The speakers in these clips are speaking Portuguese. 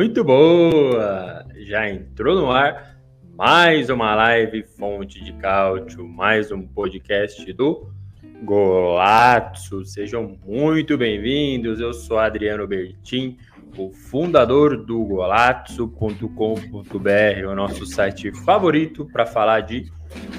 Muito boa! Já entrou no ar mais uma live Fonte de Cálcio, mais um podcast do Golazzo. Sejam muito bem-vindos. Eu sou Adriano Bertin, o fundador do golazzo.com.br, o nosso site favorito para falar de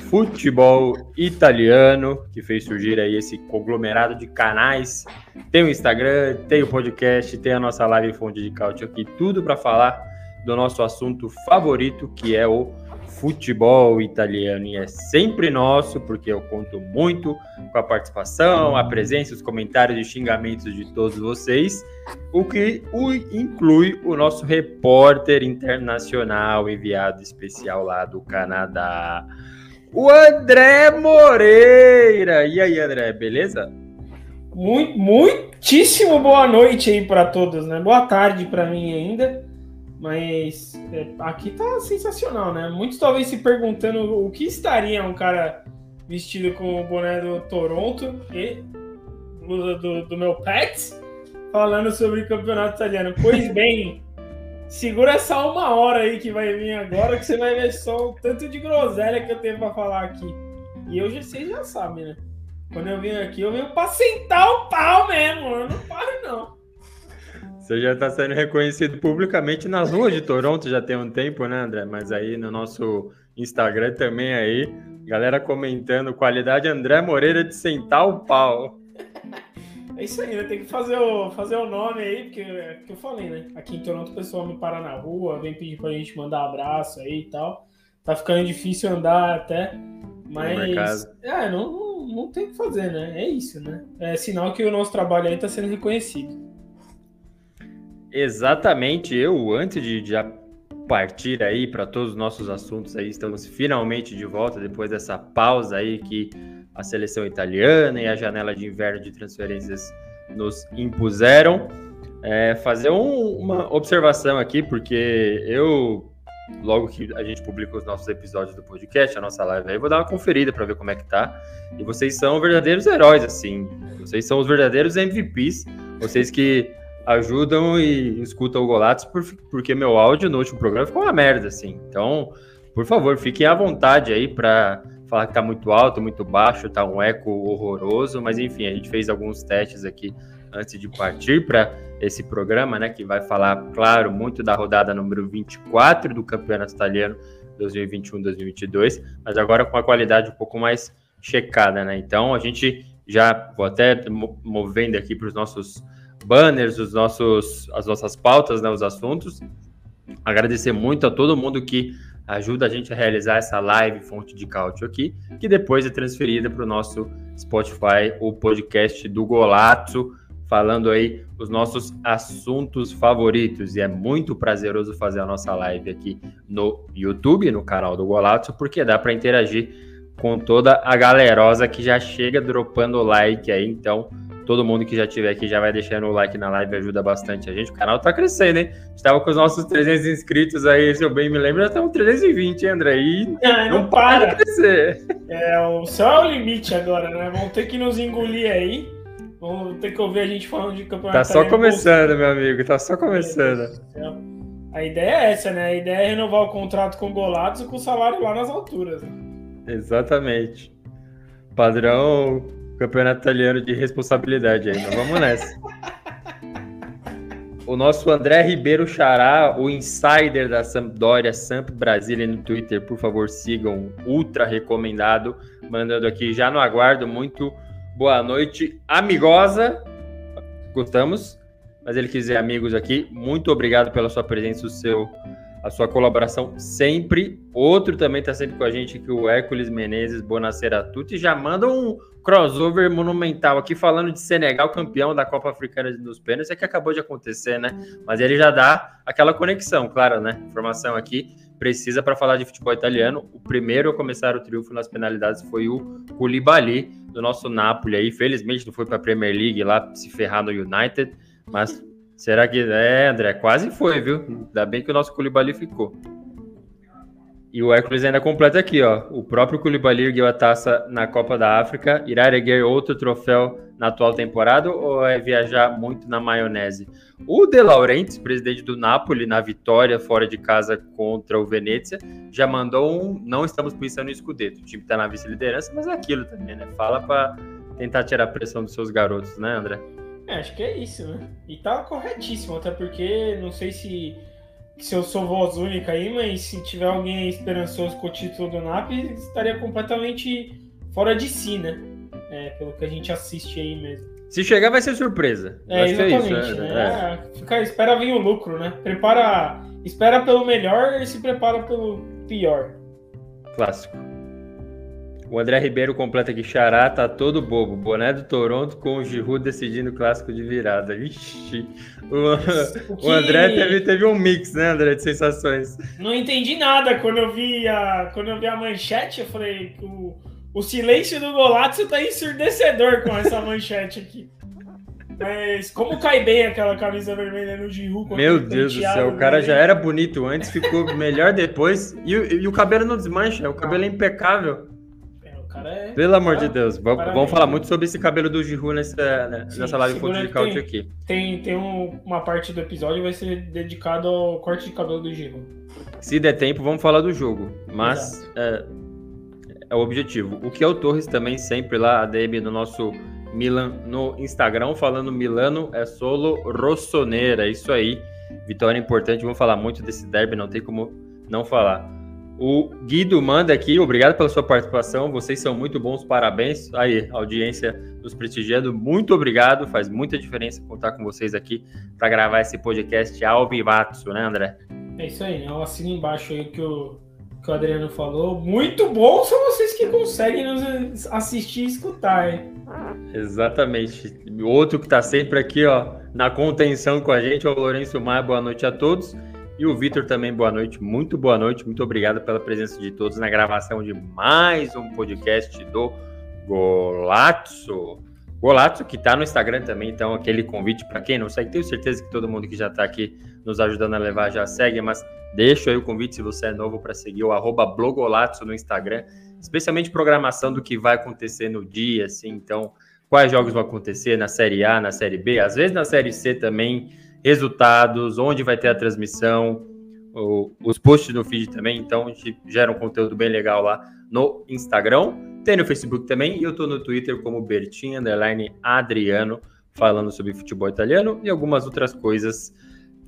futebol italiano, que fez surgir aí esse conglomerado de canais. Tem o Instagram, tem o podcast, tem a nossa live Fonte de Cálcio aqui, tudo para falar do nosso assunto favorito, que é o futebol italiano e é sempre nosso, porque eu conto muito com a participação, a presença, os comentários e xingamentos de todos vocês, o que inclui o nosso repórter internacional enviado especial lá do Canadá, o André Moreira. E aí, André, beleza? Muito, muitíssimo boa noite aí para todos, né? Boa tarde para mim ainda. Mas é, aqui tá sensacional, né? Muitos talvez se perguntando o que estaria um cara vestido com o boné do Toronto e do, do, do meu Pets falando sobre o campeonato italiano. Pois bem, segura só uma hora aí que vai vir agora que você vai ver só o tanto de groselha que eu tenho para falar aqui. E eu já sei, já sabe, né? Quando eu vim aqui, eu venho pra sentar o pau mesmo. Eu não paro, não. Você já está sendo reconhecido publicamente nas ruas de Toronto já tem um tempo, né, André? Mas aí no nosso Instagram também aí, galera comentando qualidade André Moreira de sentar o pau. É isso aí, né? Tem que fazer o, fazer o nome aí, porque é que eu falei, né? Aqui em Toronto o pessoal me para na rua, vem pedir pra gente mandar abraço aí e tal. Tá ficando difícil andar até, mas é, não, não, não tem o que fazer, né? É isso, né? É sinal que o nosso trabalho aí tá sendo reconhecido. Exatamente, eu antes de, de partir aí para todos os nossos assuntos aí, estamos finalmente de volta depois dessa pausa aí que a seleção italiana e a janela de inverno de transferências nos impuseram. É, fazer um, uma observação aqui, porque eu, logo que a gente publica os nossos episódios do podcast, a nossa live aí, vou dar uma conferida para ver como é que tá. E vocês são verdadeiros heróis, assim. Vocês são os verdadeiros MVPs. Vocês que ajudam e escutam o Golatos, porque meu áudio no último programa ficou uma merda, assim. Então, por favor, fiquem à vontade aí para falar que tá muito alto, muito baixo, tá um eco horroroso, mas enfim, a gente fez alguns testes aqui antes de partir para esse programa, né, que vai falar, claro, muito da rodada número 24 do Campeonato Italiano 2021-2022, mas agora com a qualidade um pouco mais checada, né? Então, a gente já vou até movendo aqui para os nossos banners, os nossos, as nossas pautas, né, os assuntos. Agradecer muito a todo mundo que ajuda a gente a realizar essa live fonte de cálcio aqui, que depois é transferida para o nosso Spotify, o podcast do Golazzo, falando aí os nossos assuntos favoritos. E é muito prazeroso fazer a nossa live aqui no YouTube, no canal do Golazzo, porque dá para interagir com toda a galerosa que já chega dropando like aí. Então, Todo mundo que já tiver aqui já vai deixando o like na live, ajuda bastante a gente. O canal tá crescendo, hein? Estava com os nossos 300 inscritos aí, se eu bem me lembro, já estamos 320, hein, André? E é, não, não para de crescer. É, o céu é o limite agora, né? Vamos ter que nos engolir aí. Vamos ter que ouvir a gente falando de campeonato. Tá só começando, meu amigo, tá só começando. A ideia é essa, né? A ideia é renovar o contrato com Golatos e com o salário lá nas alturas. Né? Exatamente. Padrão Campeonato italiano de responsabilidade aí, mas vamos nessa. O nosso André Ribeiro Xará, o insider da Sampdoria, Samp Brasília no Twitter, por favor, sigam, ultra recomendado, mandando aqui já no aguardo, muito. Boa noite, amigosa, gostamos, mas ele quiser amigos aqui, muito obrigado pela sua presença, o seu a sua colaboração sempre. Outro também está sempre com a gente, que o Hércules Menezes Bonacera Tutti, já manda um crossover monumental aqui falando de Senegal, campeão da Copa Africana dos Pênaltis, é que acabou de acontecer, né? Mas ele já dá aquela conexão, claro, né? Informação aqui precisa para falar de futebol italiano. O primeiro a começar o triunfo nas penalidades foi o Koulibaly, do nosso Napoli aí. Felizmente não foi para a Premier League lá se ferrar no United, mas será que é, André? Quase foi, viu? Ainda bem que o nosso Koulibaly ficou. E o Hércules ainda completa aqui, ó. O próprio Koulibaly ergueu a taça na Copa da África. Irá erguer outro troféu na atual temporada ou é viajar muito na maionese? O De Laurentiis, presidente do Napoli, na vitória fora de casa contra o Venezia, já mandou um. Não estamos pensando em escudeto. O time está na vice-liderança, mas é aquilo também, né? Fala para tentar tirar a pressão dos seus garotos, né, André? É, acho que é isso, né? E tá corretíssimo, até porque não sei se se eu sou voz única aí, mas se tiver alguém esperançoso com o título do NAP, estaria completamente fora de si, né? É, pelo que a gente assiste aí mesmo. Se chegar, vai ser surpresa. É, exatamente. É isso, né? né? É. Fica, espera vir o lucro, né? Prepara, espera pelo melhor e se prepara pelo pior. Clássico. O André Ribeiro completa aqui, Xará tá todo bobo. Boné do Toronto com o Giroud decidindo o clássico de virada. Ixi. O, o, que... o, André teve, teve um mix, né, André, de sensações. Não entendi nada quando eu vi a, quando eu vi a manchete. Eu falei, o, o silêncio do Golazzo tá ensurdecedor com essa manchete aqui. Mas como cai bem aquela camisa vermelha no Giroud? Meu Deus do céu, o cara já era bonito antes, ficou melhor depois. E, e o cabelo não desmancha, o cabelo é impecável cara é. Pelo amor de Deus. Vamos, vamos falar muito sobre esse cabelo do Giru nessa, né, Sim, nessa live fonte de cálcio aqui. Tem, tem um, uma parte do episódio que vai ser dedicado ao corte de cabelo do Giru. Se der tempo, vamos falar do jogo. Mas é, é, o objetivo. O que é o Torres também sempre lá, a DM no nosso Milan no Instagram, falando Milano é solo rossoneira. Isso aí. Vitória importante. Vamos falar muito desse derby, não tem como não falar. O Guido manda aqui, obrigado pela sua participação. Vocês são muito bons, parabéns. Aí, audiência nos prestigiando, muito obrigado. Faz muita diferença contar com vocês aqui para gravar esse podcast ao vivato, né, André? É isso aí, né? Eu assino embaixo aí que o, que o Adriano falou. Muito bom são vocês que conseguem nos assistir e escutar, hein? Exatamente. Outro que está sempre aqui, ó, na contenção com a gente, é o Lourenço Maia. Boa noite a todos. E o Vitor também, boa noite, muito boa noite, muito obrigado pela presença de todos na gravação de mais um podcast do Golazzo. Golazzo, que está no Instagram também, então aquele convite para quem não segue, tenho certeza que todo mundo que já está aqui nos ajudando a levar já segue, mas deixo aí o convite se você é novo para seguir o arroba Blogolazzo no Instagram, especialmente programação do que vai acontecer no dia, assim, então quais jogos vão acontecer na Série A, na Série B, às vezes na Série C também, resultados, onde vai ter a transmissão, o, os posts no feed também, então a gente gera um conteúdo bem legal lá no Instagram. Tem no Facebook também, e eu tô no Twitter como Bertinho Underline Adriano, falando sobre futebol italiano e algumas outras coisas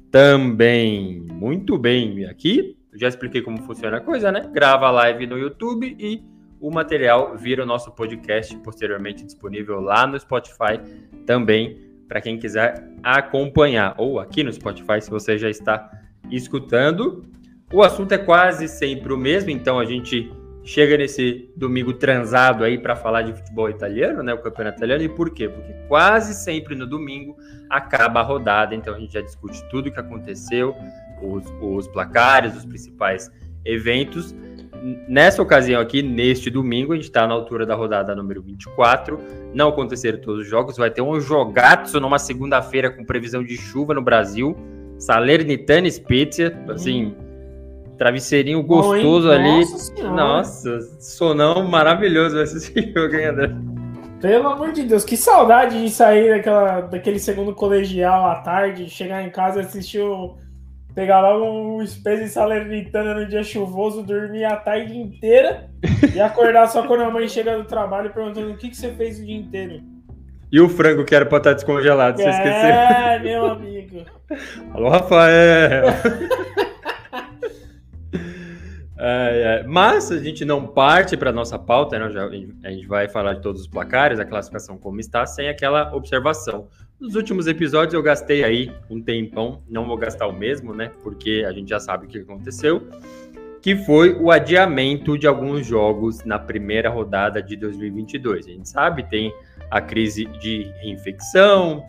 também. Muito bem, aqui já expliquei como funciona a coisa, né? Grava a live no YouTube e o material vira o nosso podcast posteriormente disponível lá no Spotify também para quem quiser acompanhar, ou aqui no Spotify, se você já está escutando. O assunto é quase sempre o mesmo, então a gente chega nesse domingo transado aí para falar de futebol italiano, né, o campeonato italiano. E por quê? Porque quase sempre no domingo acaba a rodada, então a gente já discute tudo o que aconteceu, os, os placares, os principais eventos nessa ocasião aqui, neste domingo, a gente está na altura da rodada número 24. Não aconteceram todos os jogos, vai ter um jogaço numa segunda-feira com previsão de chuva no Brasil. Salernitana Spezia, assim, travesseirinho gostoso Oi, ali. Nossa, nossa, sonão maravilhoso esse jogo, hein, André? Pelo amor de Deus, que saudade de sair daquela, daquele segundo colegial à tarde, chegar em casa e assistir o pegar logo um Spezia Salernitana no dia chuvoso, dormir a tarde inteira e acordar só quando a mãe chega do trabalho perguntando o que, que você fez o dia inteiro. E o frango que era pra estar descongelado, você é, esqueceu? É, meu amigo. Alô, Rafael! É, é. Mas a gente não parte para nossa pauta, né? Já, a gente vai falar de todos os placares, a classificação como está, sem aquela observação. Nos últimos episódios eu gastei aí um tempão, não vou gastar o mesmo, né? Porque a gente já sabe o que aconteceu, que foi o adiamento de alguns jogos na primeira rodada de 2022. A gente sabe, tem a crise de reinfecção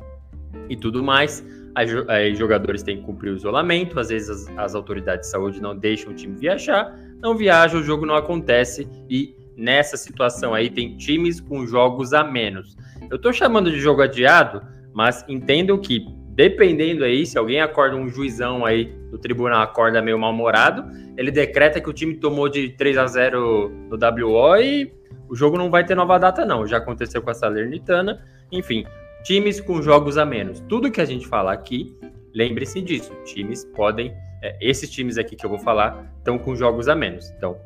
e tudo mais. Aí jogadores têm que cumprir o isolamento, às vezes as, as autoridades de saúde não deixam o time viajar, não viaja, o jogo não acontece e nessa situação aí tem times com jogos a menos. Eu tô chamando de jogo adiado, mas entendo que dependendo aí, se alguém acorda um juizão aí do tribunal acorda meio mal-humorado, ele decreta que o time tomou de 3 a 0 no WO e o jogo não vai ter nova data não. Já aconteceu com a Salernitana. Enfim, times com jogos a menos. Tudo que a gente fala aqui, lembre-se disso. Times podem, é, esses times aqui que eu vou falar, estão com jogos a menos. Então,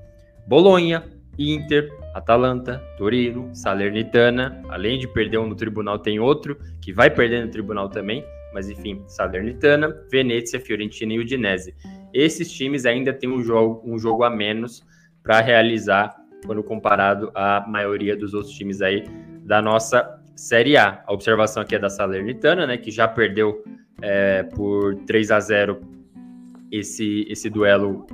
Bolonha, Inter, Atalanta, Torino, Salernitana. Além de perder um no tribunal, tem outro que vai perder no tribunal também. Mas enfim, Salernitana, Venezia, Fiorentina e Udinese. Esses times ainda têm um jogo, um jogo a menos para realizar quando comparado à maioria dos outros times aí da nossa Série A. A observação aqui é da Salernitana, né, que já perdeu é, por 3 a 0 esse, esse duelo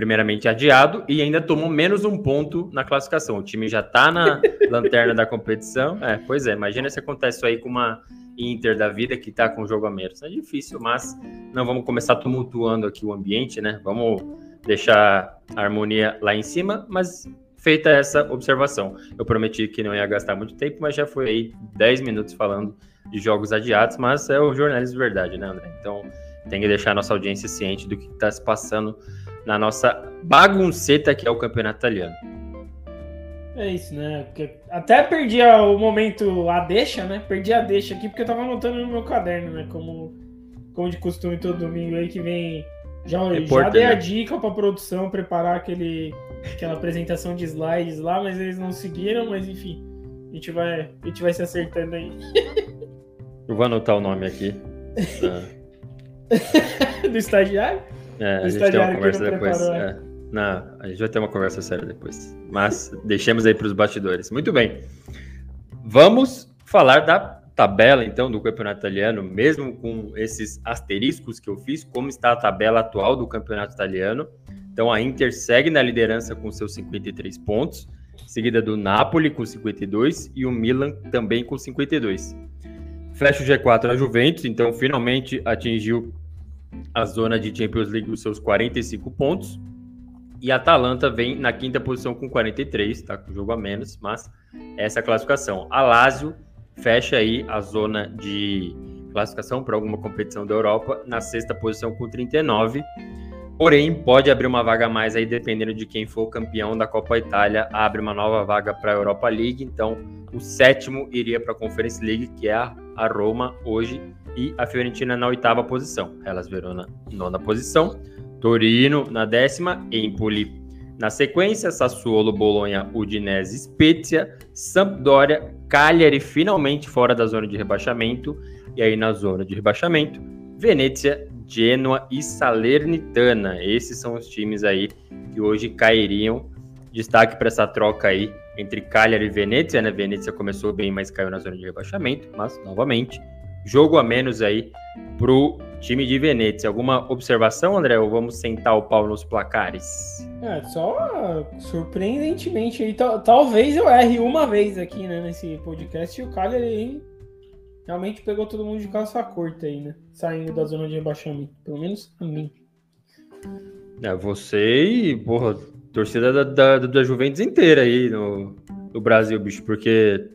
primeiramente adiado e ainda tomou menos um ponto na classificação. O time já está na lanterna da competição. É, pois é, imagina se acontece isso aí com uma Inter da vida que está com o jogo a menos. É difícil, mas não vamos começar tumultuando aqui o ambiente, né? Vamos deixar a harmonia lá em cima, mas feita essa observação. Eu prometi que não ia gastar muito tempo, mas já foi aí 10 minutos falando de jogos adiados, mas é o jornalismo de verdade, né, André? Então tem que deixar a nossa audiência ciente do que está se passando na nossa bagunceta que é o campeonato italiano. É isso, né? até perdi o momento a deixa, né? Perdi a deixa aqui porque eu tava anotando no meu caderno, né? Como, como de costume todo domingo aí que vem. Já, já dei a né? dica pra produção preparar aquele, aquela apresentação de slides lá, mas eles não seguiram, mas enfim. A gente vai, a gente vai se acertando aí. Eu vou anotar o nome aqui. Do estagiário? É, a gente tem uma conversa depois. É. Não, a gente vai ter uma conversa séria depois. Mas deixemos aí para os bastidores. Muito bem. Vamos falar da tabela, então, do campeonato italiano, mesmo com esses asteriscos que eu fiz, como está a tabela atual do campeonato italiano. Então, a Inter segue na liderança com seus 53 pontos, seguida do Napoli com 52 e o Milan também com 52. Fecha o G4 a Juventus, então finalmente atingiu a zona de Champions League os seus 45 pontos. E a Atalanta vem na quinta posição com 43, tá com jogo a menos, mas essa é a classificação. A Lazio fecha aí a zona de classificação para alguma competição da Europa na sexta posição com 39. Porém, pode abrir uma vaga a mais aí dependendo de quem for campeão da Copa Itália, abre uma nova vaga para a Europa League. Então, o sétimo iria para a Conference League, que é a Roma hoje e a Fiorentina na oitava posição. Elas Verona, nona posição. Torino na décima, Empoli na sequência, Sassuolo, Bolonha, Udinese, Spezia, Sampdoria, Cagliari finalmente fora da zona de rebaixamento. E aí na zona de rebaixamento, Venezia, Genoa e Salernitana. Esses são os times aí que hoje cairiam. Destaque para essa troca aí entre Cagliari e Venezia, né? Venezia começou bem, mas caiu na zona de rebaixamento. Mas, novamente, jogo a menos aí pro time de Venezia. Alguma observação, André? Ou vamos sentar o pau nos placares? É, só surpreendentemente aí, talvez eu erre uma vez aqui, né, nesse podcast e o Cagliari realmente pegou todo mundo de calça curta aí, né? Saindo da zona de rebaixamento, pelo menos a mim. É, você e, porra, torcida da, da, da Juventus inteira aí no, no Brasil, bicho, porque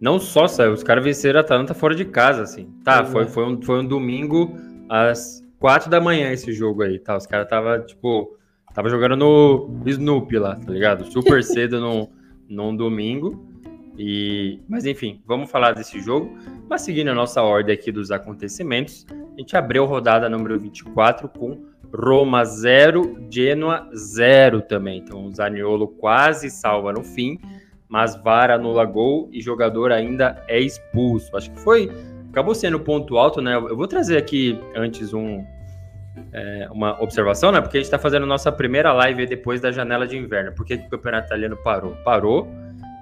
não só saiu, os caras venceram a Atalanta fora de casa, assim. Tá, foi, foi, um, foi um domingo às quatro da manhã esse jogo aí, tá? Os caras tava, tipo, tava jogando no Snoopy lá, tá ligado? Super cedo num, num domingo. E, mas enfim, vamos falar desse jogo. Mas seguindo a nossa ordem aqui dos acontecimentos, a gente abriu rodada número 24 com Roma 0, Genoa 0 também. Então o Zaniolo quase salva no fim mas VAR anula gol e jogador ainda é expulso. Acho que foi. Acabou sendo ponto alto, né? Eu vou trazer aqui antes um, é, uma observação, né? Porque a gente está fazendo nossa primeira live depois da janela de inverno. Por que, que o campeonato italiano parou? Parou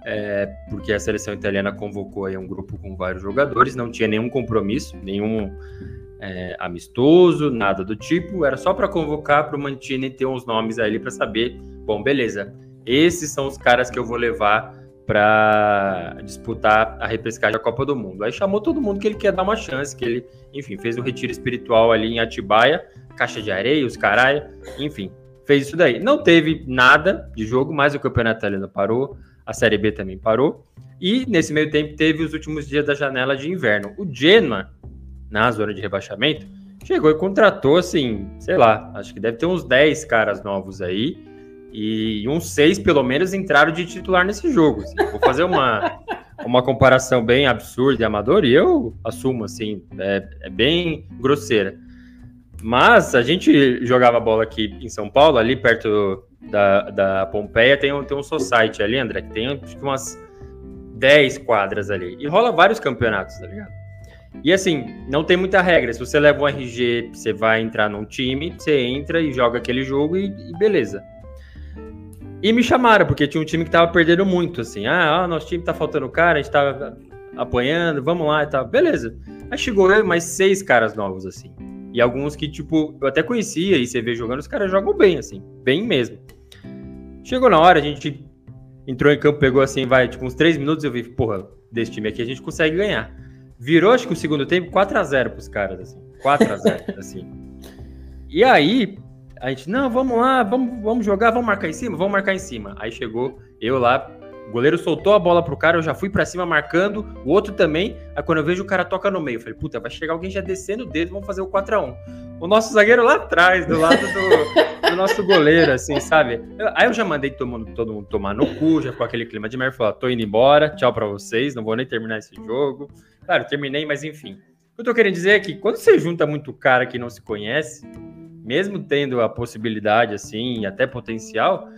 é, porque a seleção italiana convocou aí um grupo com vários jogadores, não tinha nenhum compromisso, nenhum é, amistoso, nada do tipo, era só para convocar para o Mantini ter uns nomes ali para saber, bom, beleza, esses são os caras que eu vou levar para disputar a repescagem da Copa do Mundo. Aí chamou todo mundo que ele quer dar uma chance, que ele, enfim, fez um retiro espiritual ali em Atibaia, caixa de areia, os caralho, enfim, fez isso daí. Não teve nada de jogo, mas o campeonato italiano parou, a Série B também parou, e nesse meio tempo teve os últimos dias da janela de inverno. O Genoa, na zona de rebaixamento, chegou e contratou, assim, sei lá, acho que deve ter uns 10 caras novos aí, e uns seis, pelo menos, entraram de titular nesse jogo. Assim. Vou fazer uma, uma comparação bem absurda e amadora, e eu assumo, assim, é, é, bem grosseira. Mas a gente jogava bola aqui em São Paulo, ali perto da, da Pompeia, tem um, tem um society ali, André, que tem umas 10 quadras ali. E rola vários campeonatos, tá ligado? E assim, não tem muita regra. Se você leva um RG, você vai entrar num time, você entra e joga aquele jogo e, e beleza. E me chamaram, porque tinha um time que tava perdendo muito, assim. Ah, ó, nosso time tá faltando cara, a gente tava apanhando, vamos lá e tal. Beleza. Aí chegou eu mais seis caras novos, assim. E alguns que, tipo, eu até conhecia e você vê jogando, os caras jogam bem, assim. Bem mesmo. Chegou na hora, a gente entrou em campo, pegou assim, vai, tipo, uns três minutos, eu vi, porra, desse time aqui a gente consegue ganhar. Virou, acho que o segundo tempo, 4 a 0 pros caras, assim. 4 a 0 assim. E aí, a gente, não, vamos lá, vamos, vamos jogar, vamos marcar em cima, vamos marcar em cima. Aí chegou eu lá, o goleiro soltou a bola pro cara, eu já fui para cima marcando, o outro também. Aí quando eu vejo o cara toca no meio, eu falei, puta, vai chegar alguém já descendo o dedo, vamos fazer o 4 a 1 O nosso zagueiro lá atrás, do lado do, do nosso goleiro, assim, sabe? Aí eu já mandei todo mundo, todo mundo tomar no cu, já com aquele clima de merda, falou, tô indo embora, tchau para vocês, não vou nem terminar esse jogo. Claro, terminei, mas enfim. O que eu tô querendo dizer é que quando você junta muito cara que não se conhece, mesmo tendo a possibilidade, assim, e até potencial,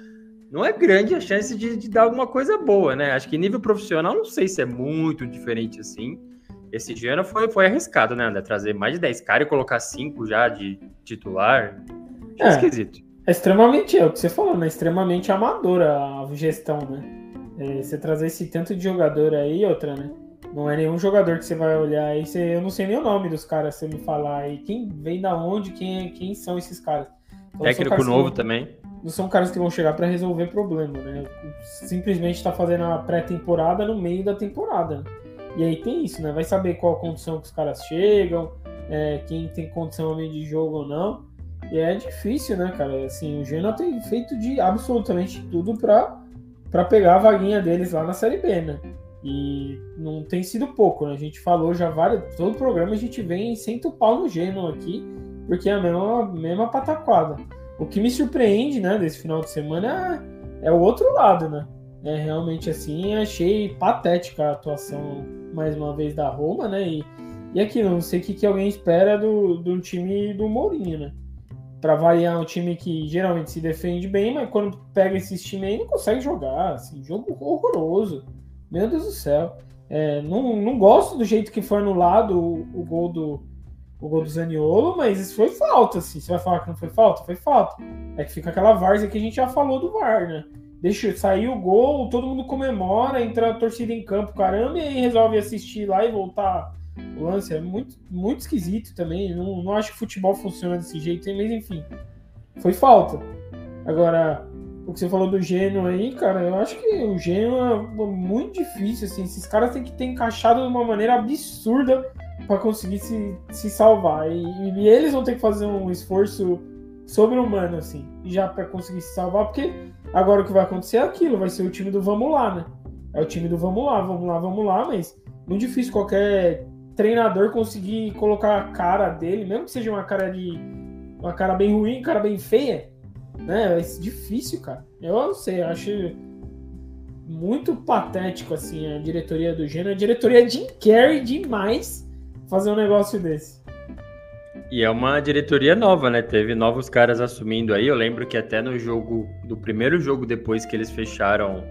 não é grande a chance de, de, dar alguma coisa boa, né? Acho que nível profissional, não sei se é muito diferente assim. Esse ano foi, foi arriscado, né, André? Trazer mais de 10 caras e colocar 5 já de titular. É, esquisito. É extremamente, é o que você falou, né? Extremamente amadora a gestão, né? É, você trazer esse tanto de jogador aí, outra, né? Não é nenhum jogador que você vai olhar aí. Você, eu não sei nem o nome dos caras, você me falar aí. Quem vem da onde, quem, quem são esses caras. Então, Técnico novo também. Não são caras que vão chegar para resolver problema, né? Simplesmente está fazendo a pré-temporada no meio da temporada. E aí tem isso, né? Vai saber qual condição que os caras chegam, é, quem tem condição de jogo ou não. E é difícil, né, cara? Assim, o Genoa tem feito de absolutamente tudo para pegar a vaguinha deles lá na Série B, né? E não tem sido pouco, né? A gente falou já vários. Todo programa a gente vem sem pau no Genoa aqui, porque é a mesma, mesma pataquada. O que me surpreende, né, desse final de semana é, é o outro lado, né? É realmente assim, achei patética a atuação mais uma vez da Roma, né? E, e aquilo, não sei o que, que alguém espera do, do time do Mourinho, né? Para variar um time que geralmente se defende bem, mas quando pega esses times aí não consegue jogar, assim, jogo horroroso. Meu Deus do céu. É, não, não gosto do jeito que foi anulado o, o gol do o gol do Zaniolo, mas isso foi falta, assim. Você vai falar que não foi falta? Foi falta. É que fica aquela várzea que a gente já falou do VAR, né? Deixa sair o gol, todo mundo comemora, entra a torcida em campo, caramba, e aí resolve assistir lá e voltar o lance. É muito, muito esquisito também. Não, não acho que futebol funciona desse jeito, mas enfim. Foi falta. Agora, o que você falou do Gênio aí, cara, eu acho que o Gênio é muito difícil, assim. Esses caras têm que ter encaixado de uma maneira absurda para conseguir se, se salvar. E, e, eles vão ter que fazer um esforço sobre-humano, assim, já para conseguir se salvar, porque agora o que vai acontecer é aquilo, vai ser o time do vamos lá, né? É o time do vamos lá, vamos lá, vamos lá, mas muito difícil qualquer treinador conseguir colocar a cara dele, mesmo que seja uma cara de. uma cara bem ruim, cara bem feia né? É difícil, cara. Eu não sei, eu acho muito patético assim a diretoria do Gênero. A diretoria Jim Carrey demais fazer um negócio desse. E é uma diretoria nova, né? Teve novos caras assumindo aí. Eu lembro que até no jogo, do primeiro jogo depois que eles fecharam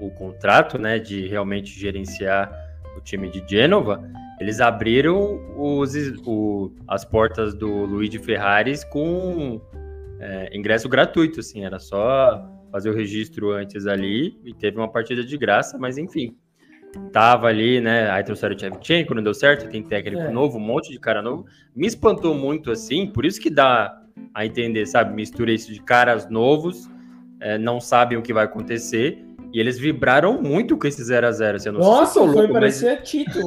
o contrato, né, de realmente gerenciar o time de Gênova, eles abriram os, o, as portas do Luigi Ferraris com é, ingresso gratuito, assim, era só fazer o registro antes ali e teve uma partida de graça, mas enfim. Tava ali, né? Aí trouxeram o Tchevchenko, não deu certo, tem técnico é. novo, um monte de cara novo. Me espantou muito assim, por isso que dá a entender, sabe? Mistura isso de caras novos, é, não sabem o que vai acontecer. E eles vibraram muito com esse 0x0. Nossa, foi louco, parecer mas... título.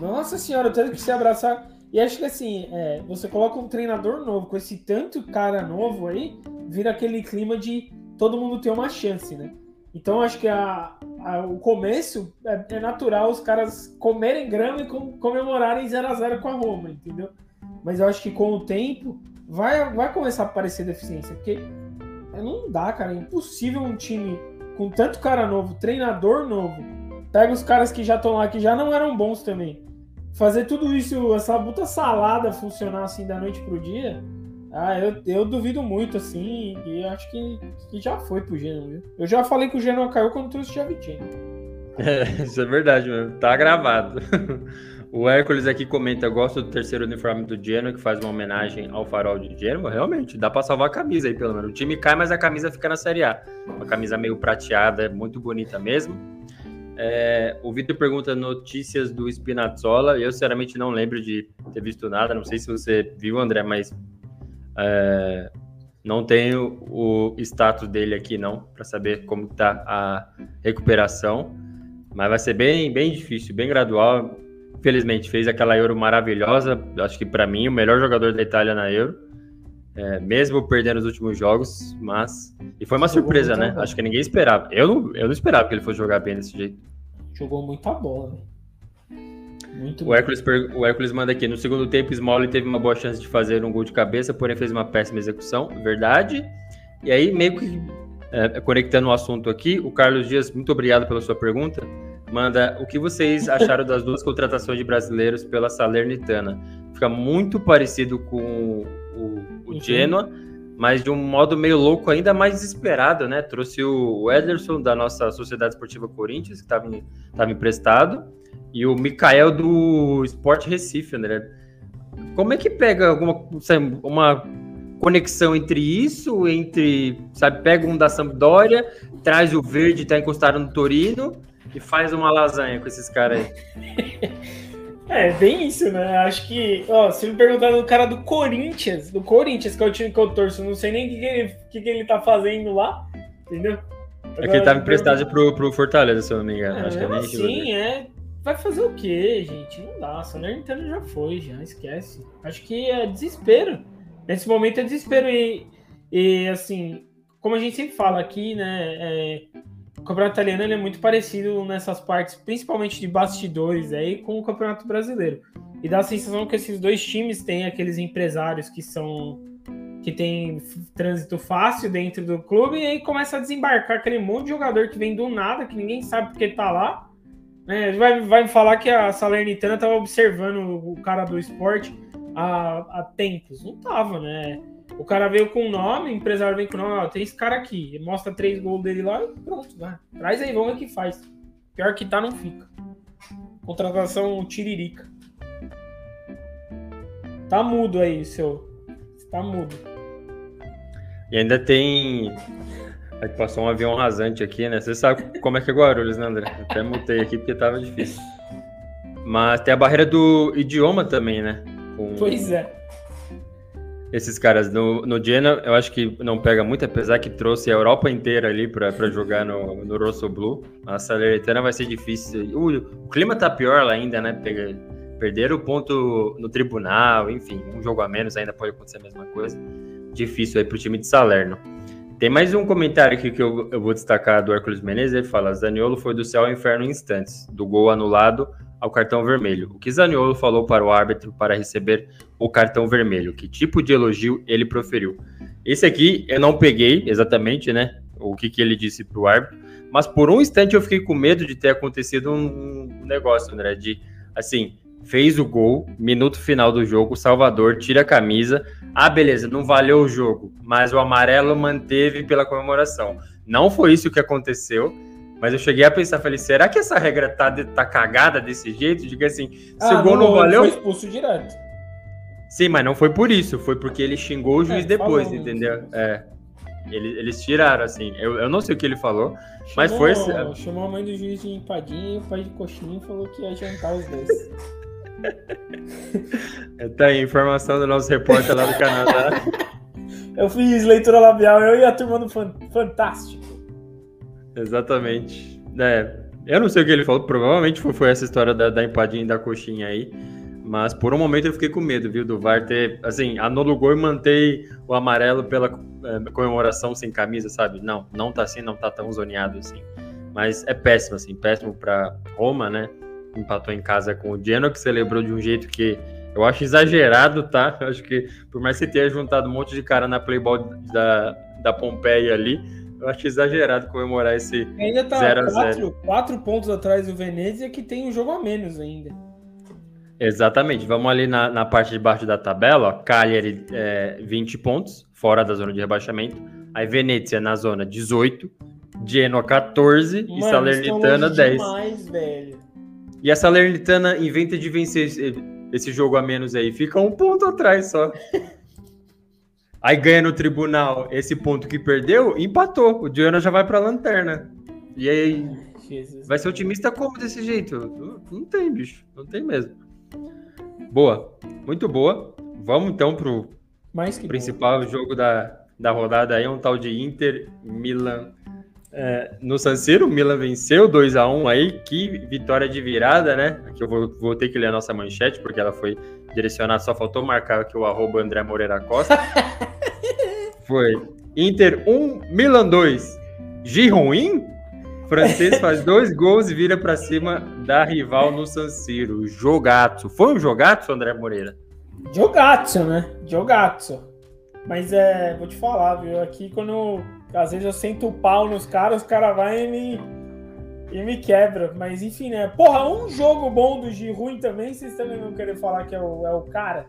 Nossa senhora, eu tenho que se abraçar. E acho que assim, é, você coloca um treinador novo, com esse tanto cara novo aí, vira aquele clima de todo mundo ter uma chance, né? Então acho que a, a o começo é, é, natural os caras comerem grama e com, comemorarem 0 a 0 com a Roma, entendeu? Mas eu acho que com o tempo vai, vai começar a aparecer deficiência, porque não dá, cara. É impossível um time com tanto cara novo, treinador novo, pega os caras que já estão lá, que já não eram bons também. Fazer tudo isso, essa puta salada funcionar assim da noite pro dia, ah, eu, eu duvido muito, assim, e acho que, que já foi pro Genoa, viu? Eu já falei que o Genoa caiu quando trouxe o Javichenko. É, isso é verdade mesmo, tá gravado. O Hércules aqui comenta: gosto do terceiro uniforme do Genoa, que faz uma homenagem ao farol de Genoa. Realmente, dá para salvar a camisa aí, pelo menos. O time cai, mas a camisa fica na Série A. Uma camisa meio prateada, muito bonita mesmo. É, o Vitor pergunta notícias do Spinazzola. Eu, sinceramente, não lembro de ter visto nada. Não sei se você viu, André, mas é, não tenho o status dele aqui, não, para saber como está a recuperação. Mas vai ser bem, bem difícil, bem gradual Felizmente fez aquela Euro maravilhosa. Acho que para mim o melhor jogador da Itália na Euro. É, mesmo perdendo os últimos jogos, mas. E foi uma Jogou surpresa, né? Acho que ninguém esperava. Eu não, eu não esperava que ele fosse jogar bem desse jeito. Jogou muita bola, Muito o Hércules, o Hércules manda aqui. No segundo tempo, Smolly teve uma boa chance de fazer um gol de cabeça, porém fez uma péssima execução. Verdade. E aí, meio que é, conectando o assunto aqui, o Carlos Dias, muito obrigado pela sua pergunta manda o que vocês acharam das duas contratações de brasileiros pela Salernitana. Fica muito parecido com o, o uhum. Genoa, mas de um modo meio louco, ainda mais desesperado, né? Trouxe o Ederson da nossa Sociedade Esportiva Corinthians, que estava emprestado, e o Mikael do Sport Recife, André. Como é que pega alguma sabe, uma conexão entre isso, entre, sabe, pega um da Sampdoria, traz o verde, tá encostado no Torino, e faz uma lasanha com esses caras aí. É, bem isso, né? Acho que, ó, se me perguntar do cara do Corinthians, do Corinthians, que é o time que eu torço, não sei nem o que, que, ele, que, que ele tá fazendo lá, entendeu? Agora, é que ele tava emprestado pro, pro Fortaleza, se eu não me engano. É, Acho que é assim, é. Vai fazer o quê, gente? Não dá. A Nintendo já foi, já esquece. Acho que é desespero. Nesse momento é desespero. E, e assim, como a gente sempre fala aqui, né? É, o campeonato italiano é muito parecido nessas partes, principalmente de bastidores, aí, com o campeonato brasileiro. E dá a sensação que esses dois times têm aqueles empresários que são que tem trânsito fácil dentro do clube e aí começa a desembarcar aquele monte de jogador que vem do nada, que ninguém sabe porque tá lá. É, vai, vai falar que a Salernitana estava observando o cara do esporte há, há tempos. Não tava, né? O cara veio com o nome, o empresário vem com o nome, ó, tem esse cara aqui, mostra três gols dele lá e pronto, vai. Traz aí, vamos ver o que faz. Pior que tá, não fica. Contratação tiririca. Tá mudo aí, seu. Tá mudo. E ainda tem. Aí passou um avião rasante aqui, né? Você sabe como é que é Guarulhos, né, André? Até mutei aqui porque tava difícil. Mas tem a barreira do idioma também, né? Com... Pois é esses caras. No, no Genoa, eu acho que não pega muito, apesar que trouxe a Europa inteira ali para jogar no, no Rosso Blue. A Salernitana vai ser difícil. O, o, clima tá pior lá ainda, né? Pega, perder o ponto no tribunal, enfim, um jogo a menos ainda pode acontecer a mesma coisa. Difícil aí pro time de Salerno. Tem mais um comentário aqui que eu, eu vou destacar do Hércules Menezes. Ele fala: Zaniolo foi do céu ao inferno em instantes, do gol anulado ao cartão vermelho. O que Zaniolo falou para o árbitro para receber o cartão vermelho? Que tipo de elogio ele proferiu? Esse aqui eu não peguei exatamente, né? O que, que ele disse para o árbitro, mas por um instante eu fiquei com medo de ter acontecido um, negócio, André, de assim, fez o gol, minuto final do jogo, Salvador tira a camisa. Ah, beleza, não valeu o jogo, mas o amarelo manteve pela comemoração. Não foi isso que aconteceu. Mas eu cheguei a pensar, falei, será que essa regra tá, tá cagada desse jeito? Diga assim, se ah, o gol não, não valeu. Foi expulso direto. Sim, mas não foi por isso, foi porque ele xingou o juiz é, depois, falou, entendeu? É. Eles, eles tiraram, assim. Eu, eu não sei o que ele falou, chamou, mas foi. Chamou a mãe do juiz de empadinha e o pai de coxinha e falou que ia jantar os dois. tá aí, informação do nosso repórter lá do Canadá. eu fiz leitura labial, eu e a turma do Fantástico. Exatamente. É, eu não sei o que ele falou, provavelmente foi, foi essa história da, da empadinha e da coxinha aí. Mas por um momento eu fiquei com medo, viu, do VAR ter, assim, o gol e mantém o amarelo pela é, comemoração sem camisa, sabe? Não, não tá assim, não tá tão zoneado assim. Mas é péssimo, assim, péssimo para Roma, né? Empatou em casa com o Genoa, que celebrou de um jeito que eu acho exagerado, tá? Eu acho que por mais que você tenha juntado um monte de cara na Playboy da, da Pompeia ali, eu acho exagerado comemorar esse ainda tá 0 a 0 quatro, quatro pontos atrás do Venezia, que tem um jogo a menos ainda. Exatamente. Vamos ali na, na parte de baixo da tabela. Ó. Cagliari, é, 20 pontos, fora da zona de rebaixamento. Aí Venezia na zona 18. Genoa 14 Mano, e Salernitana 10. Demais, velho. E a Salernitana inventa de vencer esse, esse jogo a menos aí. Fica um ponto atrás só. aí ganha no tribunal esse ponto que perdeu, empatou. O Genoa já vai para a lanterna. E aí. Jesus vai ser otimista como desse jeito? Não tem, bicho. Não tem mesmo. Boa, muito boa. Vamos então pro principal bom. jogo da, da rodada aí, um tal de Inter Milan é, no San Siro. Milan venceu 2 a 1 aí, que vitória de virada, né? Aqui eu vou, vou ter que ler a nossa manchete porque ela foi direcionada, só faltou marcar aqui o arroba André Moreira Costa. foi Inter 1, Milan 2. Giruim? francês faz dois gols e vira para cima da rival no San Siro. Jogato. Foi um jogato, André Moreira? Jogato, né? Jogato. Mas é, vou te falar, viu? Aqui quando às vezes eu sento o pau nos caras, os caras vão e me, e me quebra. Mas enfim, né? Porra, um jogo bom do Giroud também, vocês também vão querer falar que é o, é o cara.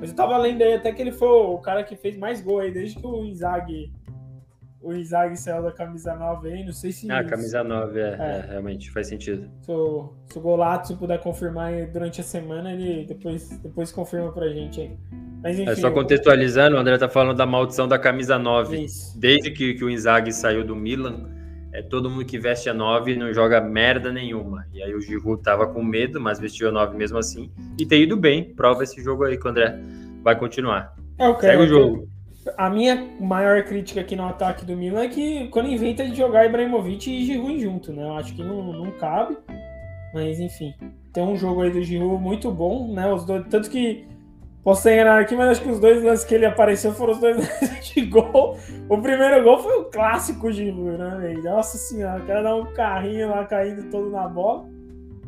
Mas eu tava lendo aí até que ele foi o cara que fez mais gol aí desde que o Inzaghi o Inzaghi saiu da camisa 9 aí, não sei se... Ah, camisa 9, é, é. é realmente, faz sentido. Se o, se o Golato puder confirmar durante a semana, ele depois, depois confirma pra gente aí. Mas, enfim, é só contextualizando, o André tá falando da maldição da camisa 9. Isso. Desde que, que o Inzaghi saiu do Milan, é, todo mundo que veste a 9 não joga merda nenhuma. E aí o Giroud tava com medo, mas vestiu a 9 mesmo assim. E tem ido bem, prova esse jogo aí que o André vai continuar. É, okay, Segue o jogo. A minha maior crítica aqui no ataque do Milan é que quando inventa de jogar Ibrahimovic e Giroud junto, né? Eu acho que não, não cabe. Mas enfim, tem um jogo aí do Giroud muito bom, né? Os dois, tanto que posso ser enganado aqui, mas acho que os dois lances que ele apareceu foram os dois lances de gol. O primeiro gol foi o clássico Giroud, né? Nossa senhora, o cara dá um carrinho lá caindo todo na bola.